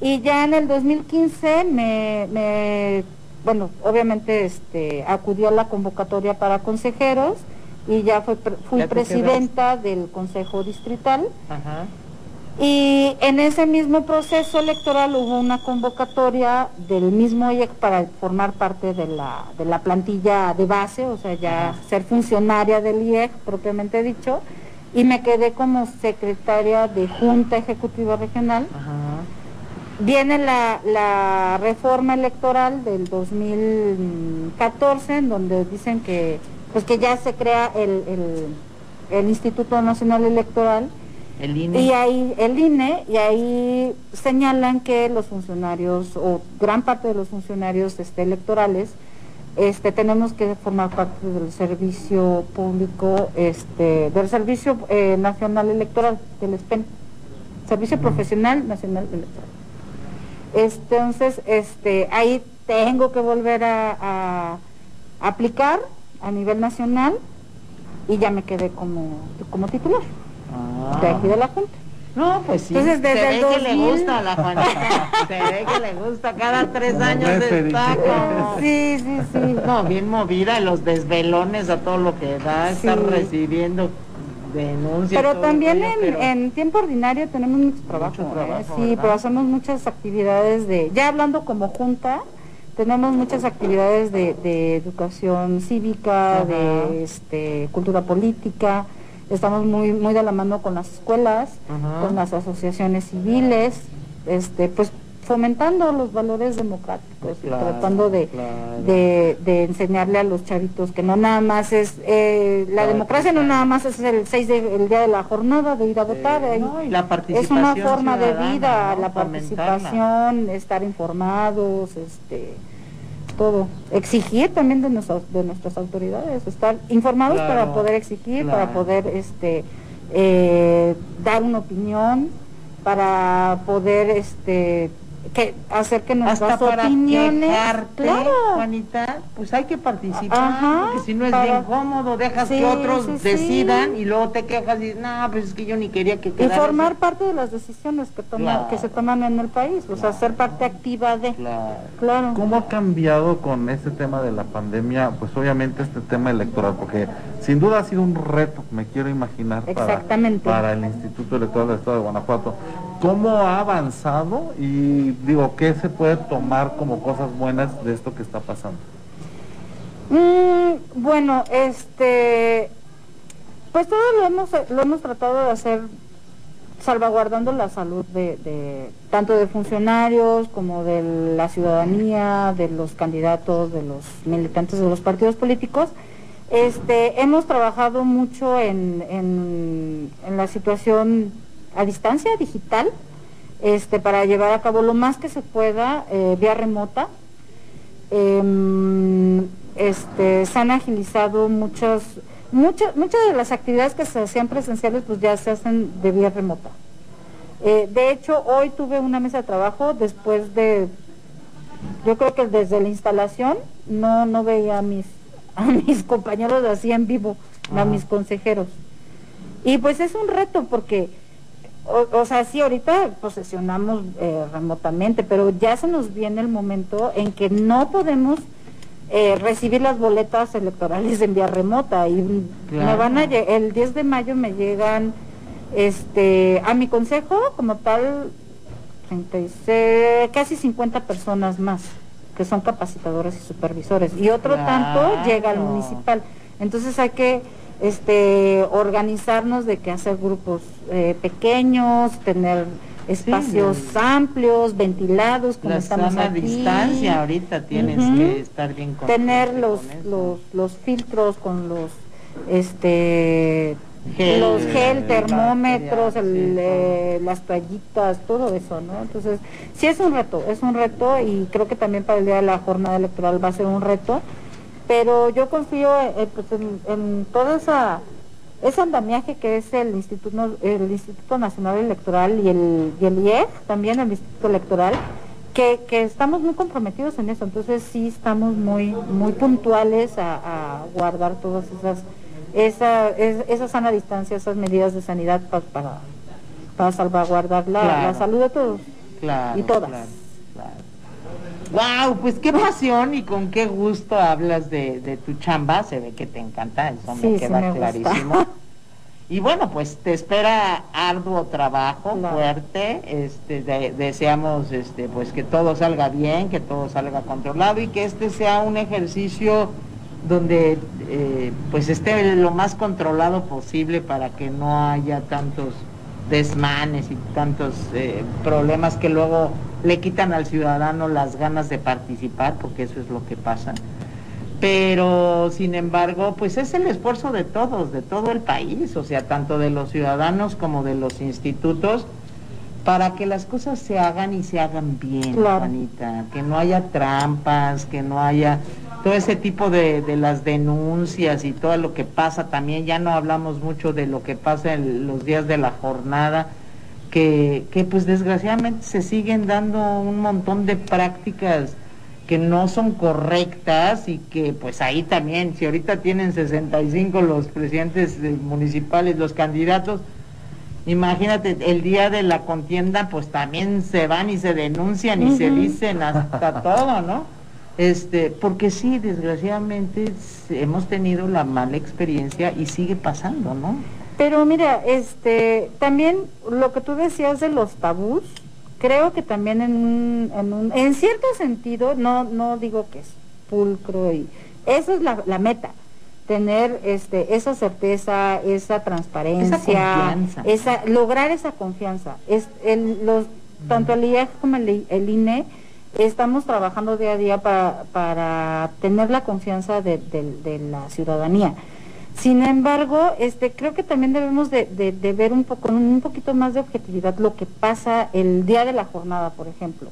Y ya en el 2015 me, me bueno, obviamente este, acudió a la convocatoria para consejeros y ya fue, fui Ya presidenta del Consejo Distrital. Ajá. Y en ese mismo proceso electoral hubo una convocatoria del mismo IEC para formar parte de la, de la plantilla de base, o sea, ya Ajá. ser funcionaria del IEC propiamente dicho, y me quedé como secretaria de Junta Ejecutiva Regional. Ajá. Viene la, la reforma electoral del 2014, en donde dicen que, pues que ya se crea el, el, el Instituto Nacional Electoral. El INE. Y ahí, el INE, y ahí señalan que los funcionarios, o gran parte de los funcionarios este, electorales, este, tenemos que formar parte del servicio público, este, del Servicio eh, Nacional Electoral, del SPEN, Servicio Profesional Nacional Electoral. Entonces, este, ahí tengo que volver a, a aplicar a nivel nacional y ya me quedé como, como titular Ah. de aquí de la Junta. No, pues sí. Entonces, desde se ve el que le 2000. gusta a la Juanita. se ve que le gusta. Cada tres años como... [laughs] Sí, sí, sí. No, bien movida, los desvelones a todo lo que da, estar Sí. recibiendo denuncias. Pero también en, pero- en tiempo ordinario tenemos mucho trabajo, Mucho ¿eh? sí, pero hacemos muchas actividades de, ya hablando como junta, tenemos muchas actividades de, de educación cívica, Ajá. de este, cultura política, estamos muy, muy de la mano con las escuelas, Ajá. con las asociaciones civiles, este, pues fomentando los valores democráticos, y tratando de, claro. de, de enseñarle a los chavitos que no nada más es, eh, la Claro, democracia no nada más es el 6 de, el día de la jornada de ir a votar, Eh, ahí no, y la es una forma de vida, ¿no? la participación, estar informados, este todo, exigir también de nuestras, de nuestras autoridades, estar informados para poder exigir, para poder este eh, dar una opinión, para poder este que hacer que nuestras Hasta para opiniones quejarte, claro Juanita, pues hay que participar, Ajá, porque si no es para- bien cómodo, dejas Sí, que otros sí, sí. decidan y luego te quejas y dices, no, pues es que yo ni quería que y quedara formar así". parte de las decisiones que toma, Claro. que se toman en el país, o sea, ser parte activa de Claro. claro. ¿Cómo ha cambiado con este tema de la pandemia? Pues obviamente este tema electoral, porque sin duda ha sido un reto, me quiero imaginar, para, Exactamente. para el Instituto Electoral del Estado de Guanajuato. ¿Cómo ha avanzado y digo, qué se puede tomar como cosas buenas de esto que está pasando? Mm, bueno, este, pues todo lo hemos, lo hemos tratado de hacer salvaguardando la salud de, tanto de funcionarios como de la ciudadanía, de los candidatos, de los militantes de los partidos políticos. Este, hemos trabajado mucho en, en la situación a distancia digital, este, para llevar a cabo lo más que se pueda eh, vía remota. Em, este, se han agilizado muchas, muchas, muchas de las actividades que se hacían presenciales, pues ya se hacen de vía remota. Eh, de hecho, hoy tuve una mesa de trabajo después de, yo creo que desde la instalación no, no veía a mis, [laughs] a mis compañeros así en vivo, a mis consejeros. Y pues es un reto porque, o, o sea, sí, ahorita posesionamos eh, remotamente, pero ya se nos viene el momento en que no podemos eh, recibir las boletas electorales en vía remota y me Claro. van a el 10 de mayo me llegan este a mi consejo como tal 36, casi 50 personas más que son capacitadores y supervisores y otro Claro. tanto llega al municipal entonces hay que este organizarnos de que hacer grupos eh, pequeños tener espacios amplios ventilados como La estamos sana aquí. distancia ahorita tienes que estar bien tener consciente los, con los los filtros con los este Gel, los gel eh, termómetros el, sí, eh, las toallitas todo eso no entonces sí es un reto es un reto y creo que también para el día de la jornada electoral va a ser un reto pero yo confío eh, pues, en, en toda esa ese andamiaje que es el Instituto el Instituto Nacional Electoral y el y el IEG también el Instituto Electoral que, que estamos muy comprometidos en eso entonces sí estamos muy muy puntuales a, a guardar todas esas esa es- esa sana distancia esas medidas de sanidad pa- para para salvaguardar la, Claro. la salud de todos Claro, y todas. claro. Wow, pues qué pasión y con qué gusto hablas de, de tu chamba. Se ve que te encanta, eso Sí, me sí queda gusta. clarísimo. Y bueno, pues te espera arduo trabajo, fuerte. Este, de- deseamos este, pues que todo salga bien, que todo salga controlado y que este sea un ejercicio donde eh, pues esté lo más controlado posible para que no haya tantos desmanes y tantos eh, problemas que luego le quitan al ciudadano las ganas de participar, porque eso es lo que pasa. Pero, sin embargo, pues es el esfuerzo de todos, de todo el país, o sea, tanto de los ciudadanos como de los institutos, para que las cosas se hagan y se hagan bien, Claro. Juanita, que no haya trampas, que no haya todo ese tipo de, de las denuncias y todo lo que pasa también, ya no hablamos mucho de lo que pasa en los días de la jornada, que, que pues desgraciadamente se siguen dando un montón de prácticas que no son correctas y que pues ahí también, si ahorita tienen 65 los presidentes eh, municipales, los candidatos, imagínate, el día de la contienda pues también se van y se denuncian y se dicen hasta [laughs] todo, ¿no? Este, porque sí, desgraciadamente hemos tenido la mala experiencia y sigue pasando, ¿no? Pero mira, este, también lo que tú decías de los tabús, creo que también en un, en, un- en cierto sentido, no, no digo que es pulcro y eso es la, la meta, tener este, esa certeza, esa transparencia, confianza. esa- lograr esa confianza. Es, el, los, tanto el IEG como el, el INE estamos trabajando día a día para, para tener la confianza de, de- de la ciudadanía. Sin embargo, este, creo que también debemos de, de- de ver un poco, con un poquito más de objetividad lo que pasa el día de la jornada, por ejemplo.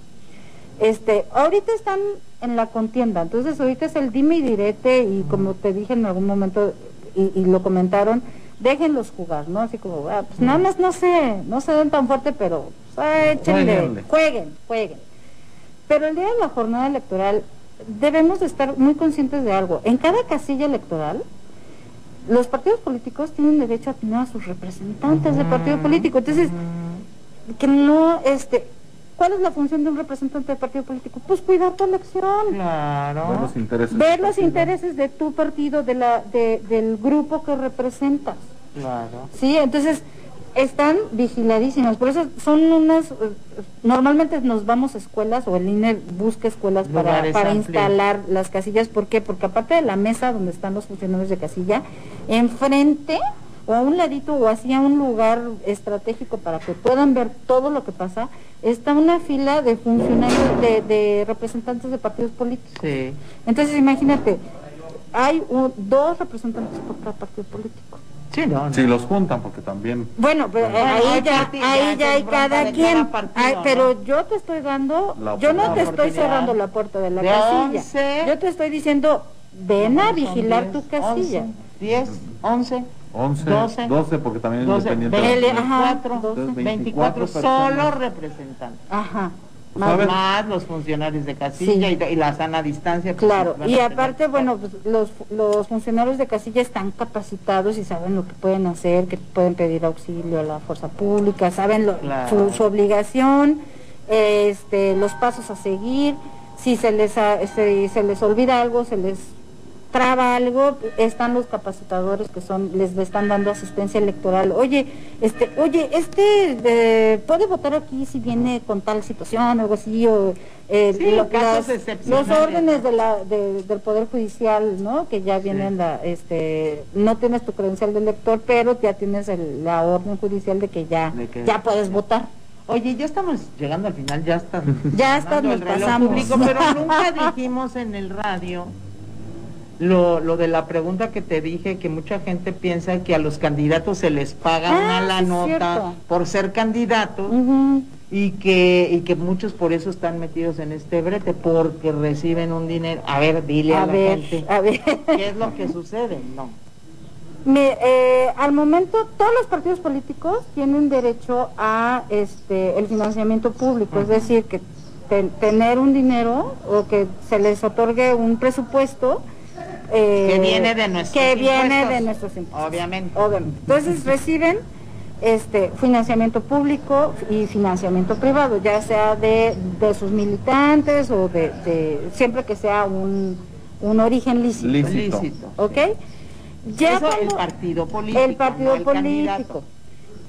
Este, ahorita están en la contienda, entonces ahorita es el dime y direte y como te dije en algún momento y, y lo comentaron, déjenlos jugar, ¿no? Así como, ah, pues nada más no sé, no se den tan fuerte, pero pues, ah, échenle, Jueguenle. jueguen, jueguen. Pero el día de la jornada electoral debemos de estar muy conscientes de algo. En cada casilla electoral, los partidos políticos tienen derecho a tener a sus representantes de partido político. Entonces, que no, este, ¿cuál es la función de un representante de partido político? Pues cuidar tu elección, Claro. Ver los intereses. ver los intereses de tu partido, de la, de- del grupo que representas. Claro. Sí, entonces están vigiladísimas. Por eso son unas, eh, normalmente nos vamos a escuelas o el INE busca escuelas para, para amplios. instalar las casillas. ¿Por qué? Porque aparte de la mesa donde están los funcionarios de casilla, enfrente o a un ladito o hacia un lugar estratégico para que puedan ver todo lo que pasa, está una fila de funcionarios, de, de representantes de partidos políticos. Sí. Entonces imagínate, hay un- dos representantes por cada partido político. Sí, no, no. Si los juntan, porque también. Bueno, pero ahí ya, ahí ya hay cada quien. cada partido, Ay, ¿no? pero yo te estoy dando, yo no te estoy cerrando la puerta de la De casilla. 11. Yo te estoy diciendo, ven a vigilar 10, tu casilla. 11, 10, 11, 11, 12, 12, porque también es 12, independiente. de- 24, Ajá, 24, 24 solo representantes. Ajá. Más-. Más los funcionarios de casilla Sí. y, y la sana distancia. pues, Claro, y aparte, bueno, pues, los, los funcionarios de casilla están capacitados y saben lo que pueden hacer, que pueden pedir auxilio a la fuerza pública, saben lo- Claro. su, su obligación, este, los pasos a seguir, si se les, si se les olvida algo, se les traba algo, están los capacitadores que son, les están dando asistencia electoral. Oye, este, oye, este eh, puede votar aquí si viene con tal situación o algo así, o eh, los órdenes de la, del poder judicial, ¿no? Que ya vienen la, este, no tienes tu credencial de elector, pero ya tienes la orden judicial de que ya, ya puedes votar. Oye, ya estamos llegando al final, ya está. [laughs] ya está, nos pasamos. Público, pero [laughs] nunca dijimos en el radio lo, lo de la pregunta que te dije, que mucha gente piensa que a los candidatos se les paga ah, una la nota por ser candidatos y, que, y que muchos por eso están metidos en este brete, porque reciben un dinero. A ver, dile a, la gente, a ver. ¿qué es lo que sucede? No. Me, eh, al momento todos los partidos políticos tienen derecho a este el financiamiento público, es decir, que tener un dinero o que se les otorgue un presupuesto eh, que viene de nuestros que viene de nuestros impuestos. Obviamente. Entonces reciben este financiamiento público y financiamiento privado, ya sea de, sus militantes o de, siempre que sea un, un origen lícito. Lícito. ¿Ok? Ya el partido político. El partido político.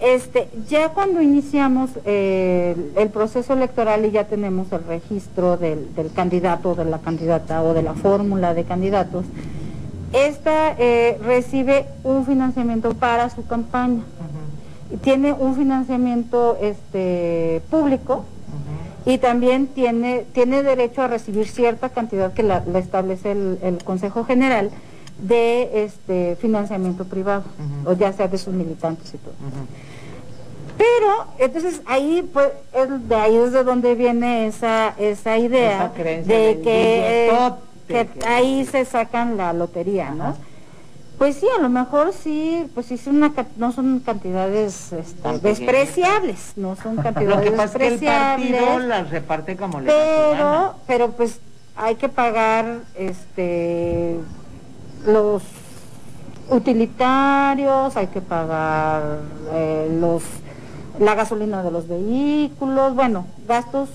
Este, ya cuando iniciamos eh, el proceso electoral y ya tenemos el registro del, del candidato, de la candidata o de la fórmula de candidatos, esta eh, recibe un financiamiento para su campaña. Tiene un financiamiento este, público y también tiene, tiene derecho a recibir cierta cantidad que la, establece el, Consejo General de este financiamiento privado, o ya sea de sus militantes y todo. Pero, entonces ahí, pues, de ahí es de donde viene esa, esa idea de que, que, ahí se sacan la lotería, ¿no? Pues sí, a lo mejor sí, pues sí, una, no son cantidades este, despreciables, no son [laughs] cantidades Lo despreciables. el partido las reparte como le Pero, pero pues hay que pagar este los utilitarios, hay que pagar eh, los la gasolina de los vehículos, bueno, gastos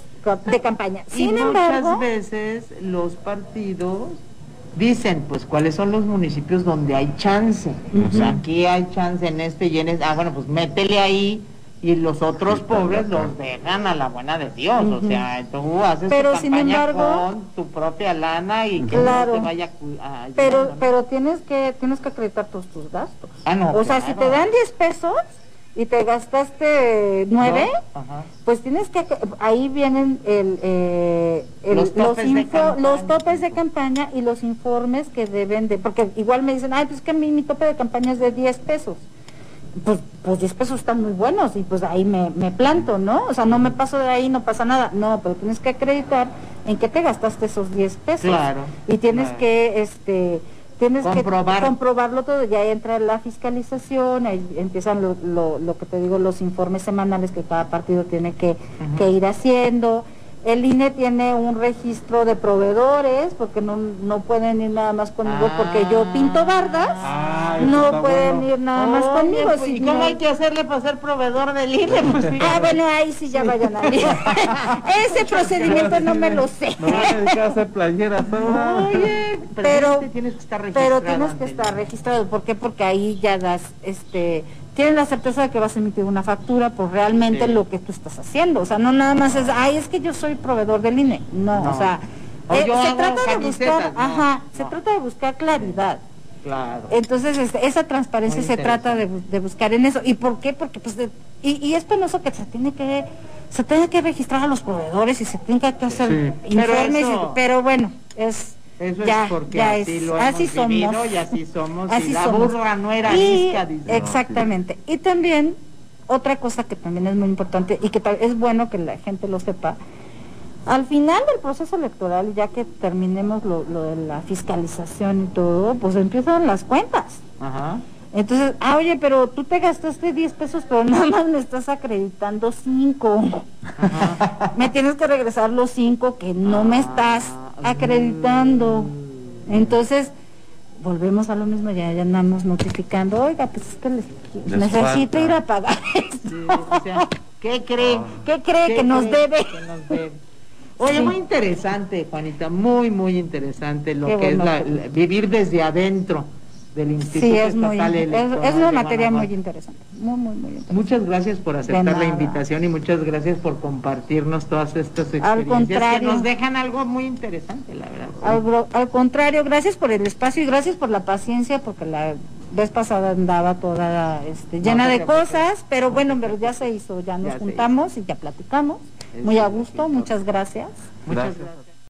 de campaña. Sin y muchas veces los partidos dicen, pues, cuáles son los municipios donde hay chance. O sea, aquí hay chance en este y en este. Ah, bueno, pues métele ahí y los otros pobres los dejan a la buena de Dios. O sea, tú haces pero, tu campaña con tu propia lana y que no te vaya a, Pero, pero tienes que tienes que acreditar todos tus gastos. Ah, no, o sea, si te dan 10 pesos y te gastaste nueve, pues tienes que, ahí vienen el, eh, los, topes los, topes de campaña y los informes que deben de, porque igual me dicen, ay, pues que mi, mi tope de campaña es de 10 pesos. Pues, pues 10 pesos están muy buenos y pues ahí me, me planto, ¿no? O sea, no me paso de ahí, no pasa nada. No, pero tienes que acreditar en qué te gastaste esos 10 pesos. Claro. Y tienes que, este tienes que comprobarlo todo, ya entra la fiscalización, ahí empiezan lo, lo, lo, que te digo, los informes semanales que cada partido tiene que, que ir haciendo, el INE tiene un registro de proveedores, porque no, no pueden ir nada más conmigo, porque yo pinto bardas, ah, no pueden ir nada más conmigo. Pues, ¿Y cómo hay que hacerle para ser proveedor del INE? Pues, ah, bueno, ahí sí ya vayan a ir. [laughs] Ese procedimiento no me lo sé. No a dedicar a hacer playeras Oye, pero, tienes que estar registrado. Pero tienes que estar registrado, ¿por qué? Porque ahí ya das, este tienes la certeza de que vas a emitir una factura por realmente lo que tú estás haciendo. O sea, no nada más es, ay, es que yo soy proveedor del INE. No, o sea, eh, se trata de buscar, ajá, se trata de buscar claridad. Claro. Entonces, este, esa transparencia se trata de, buscar en eso. ¿Y por qué? Porque, pues, y, y es penoso que se tiene que se tiene que registrar a los proveedores y se tiene que hacer informes, pero bueno, es eso ya, es porque así lo hemos somos. y así somos. y la burra no era Exactamente. Y también, otra cosa que también es muy importante y que es bueno que la gente lo sepa, al final del proceso electoral, ya que terminemos lo, de la fiscalización y todo, pues empiezan las cuentas. Ajá. Entonces, ah, oye, pero tú te gastaste 10 pesos, pero [laughs] nada más me estás acreditando 5. me tienes que regresar los 5 que no me estás acreditando. Entonces, volvemos a lo mismo, ya, ya andamos notificando, oiga, pues es que necesito ir a pagar ¿Qué cree? ¿Qué cree que, nos debe? [laughs] Oye, Sí. muy interesante, Juanita, muy, muy interesante lo Qué que bueno, es la- la- vivir desde adentro del Instituto Sí, es muy, Estatal es, Electoral es una materia muy interesante, muy, muy, muy interesante. Muchas gracias por aceptar la invitación y muchas gracias por compartirnos todas estas experiencias Al contrario. que nos dejan algo muy interesante, la verdad. Al, contrario, gracias por el espacio y gracias por la paciencia, porque la vez pasada andaba toda este, llena No de cosas, pero bueno, pero ya se hizo, ya nos Ya juntamos y ya platicamos. Es Muy a gusto, muchas gracias. Muchas gracias.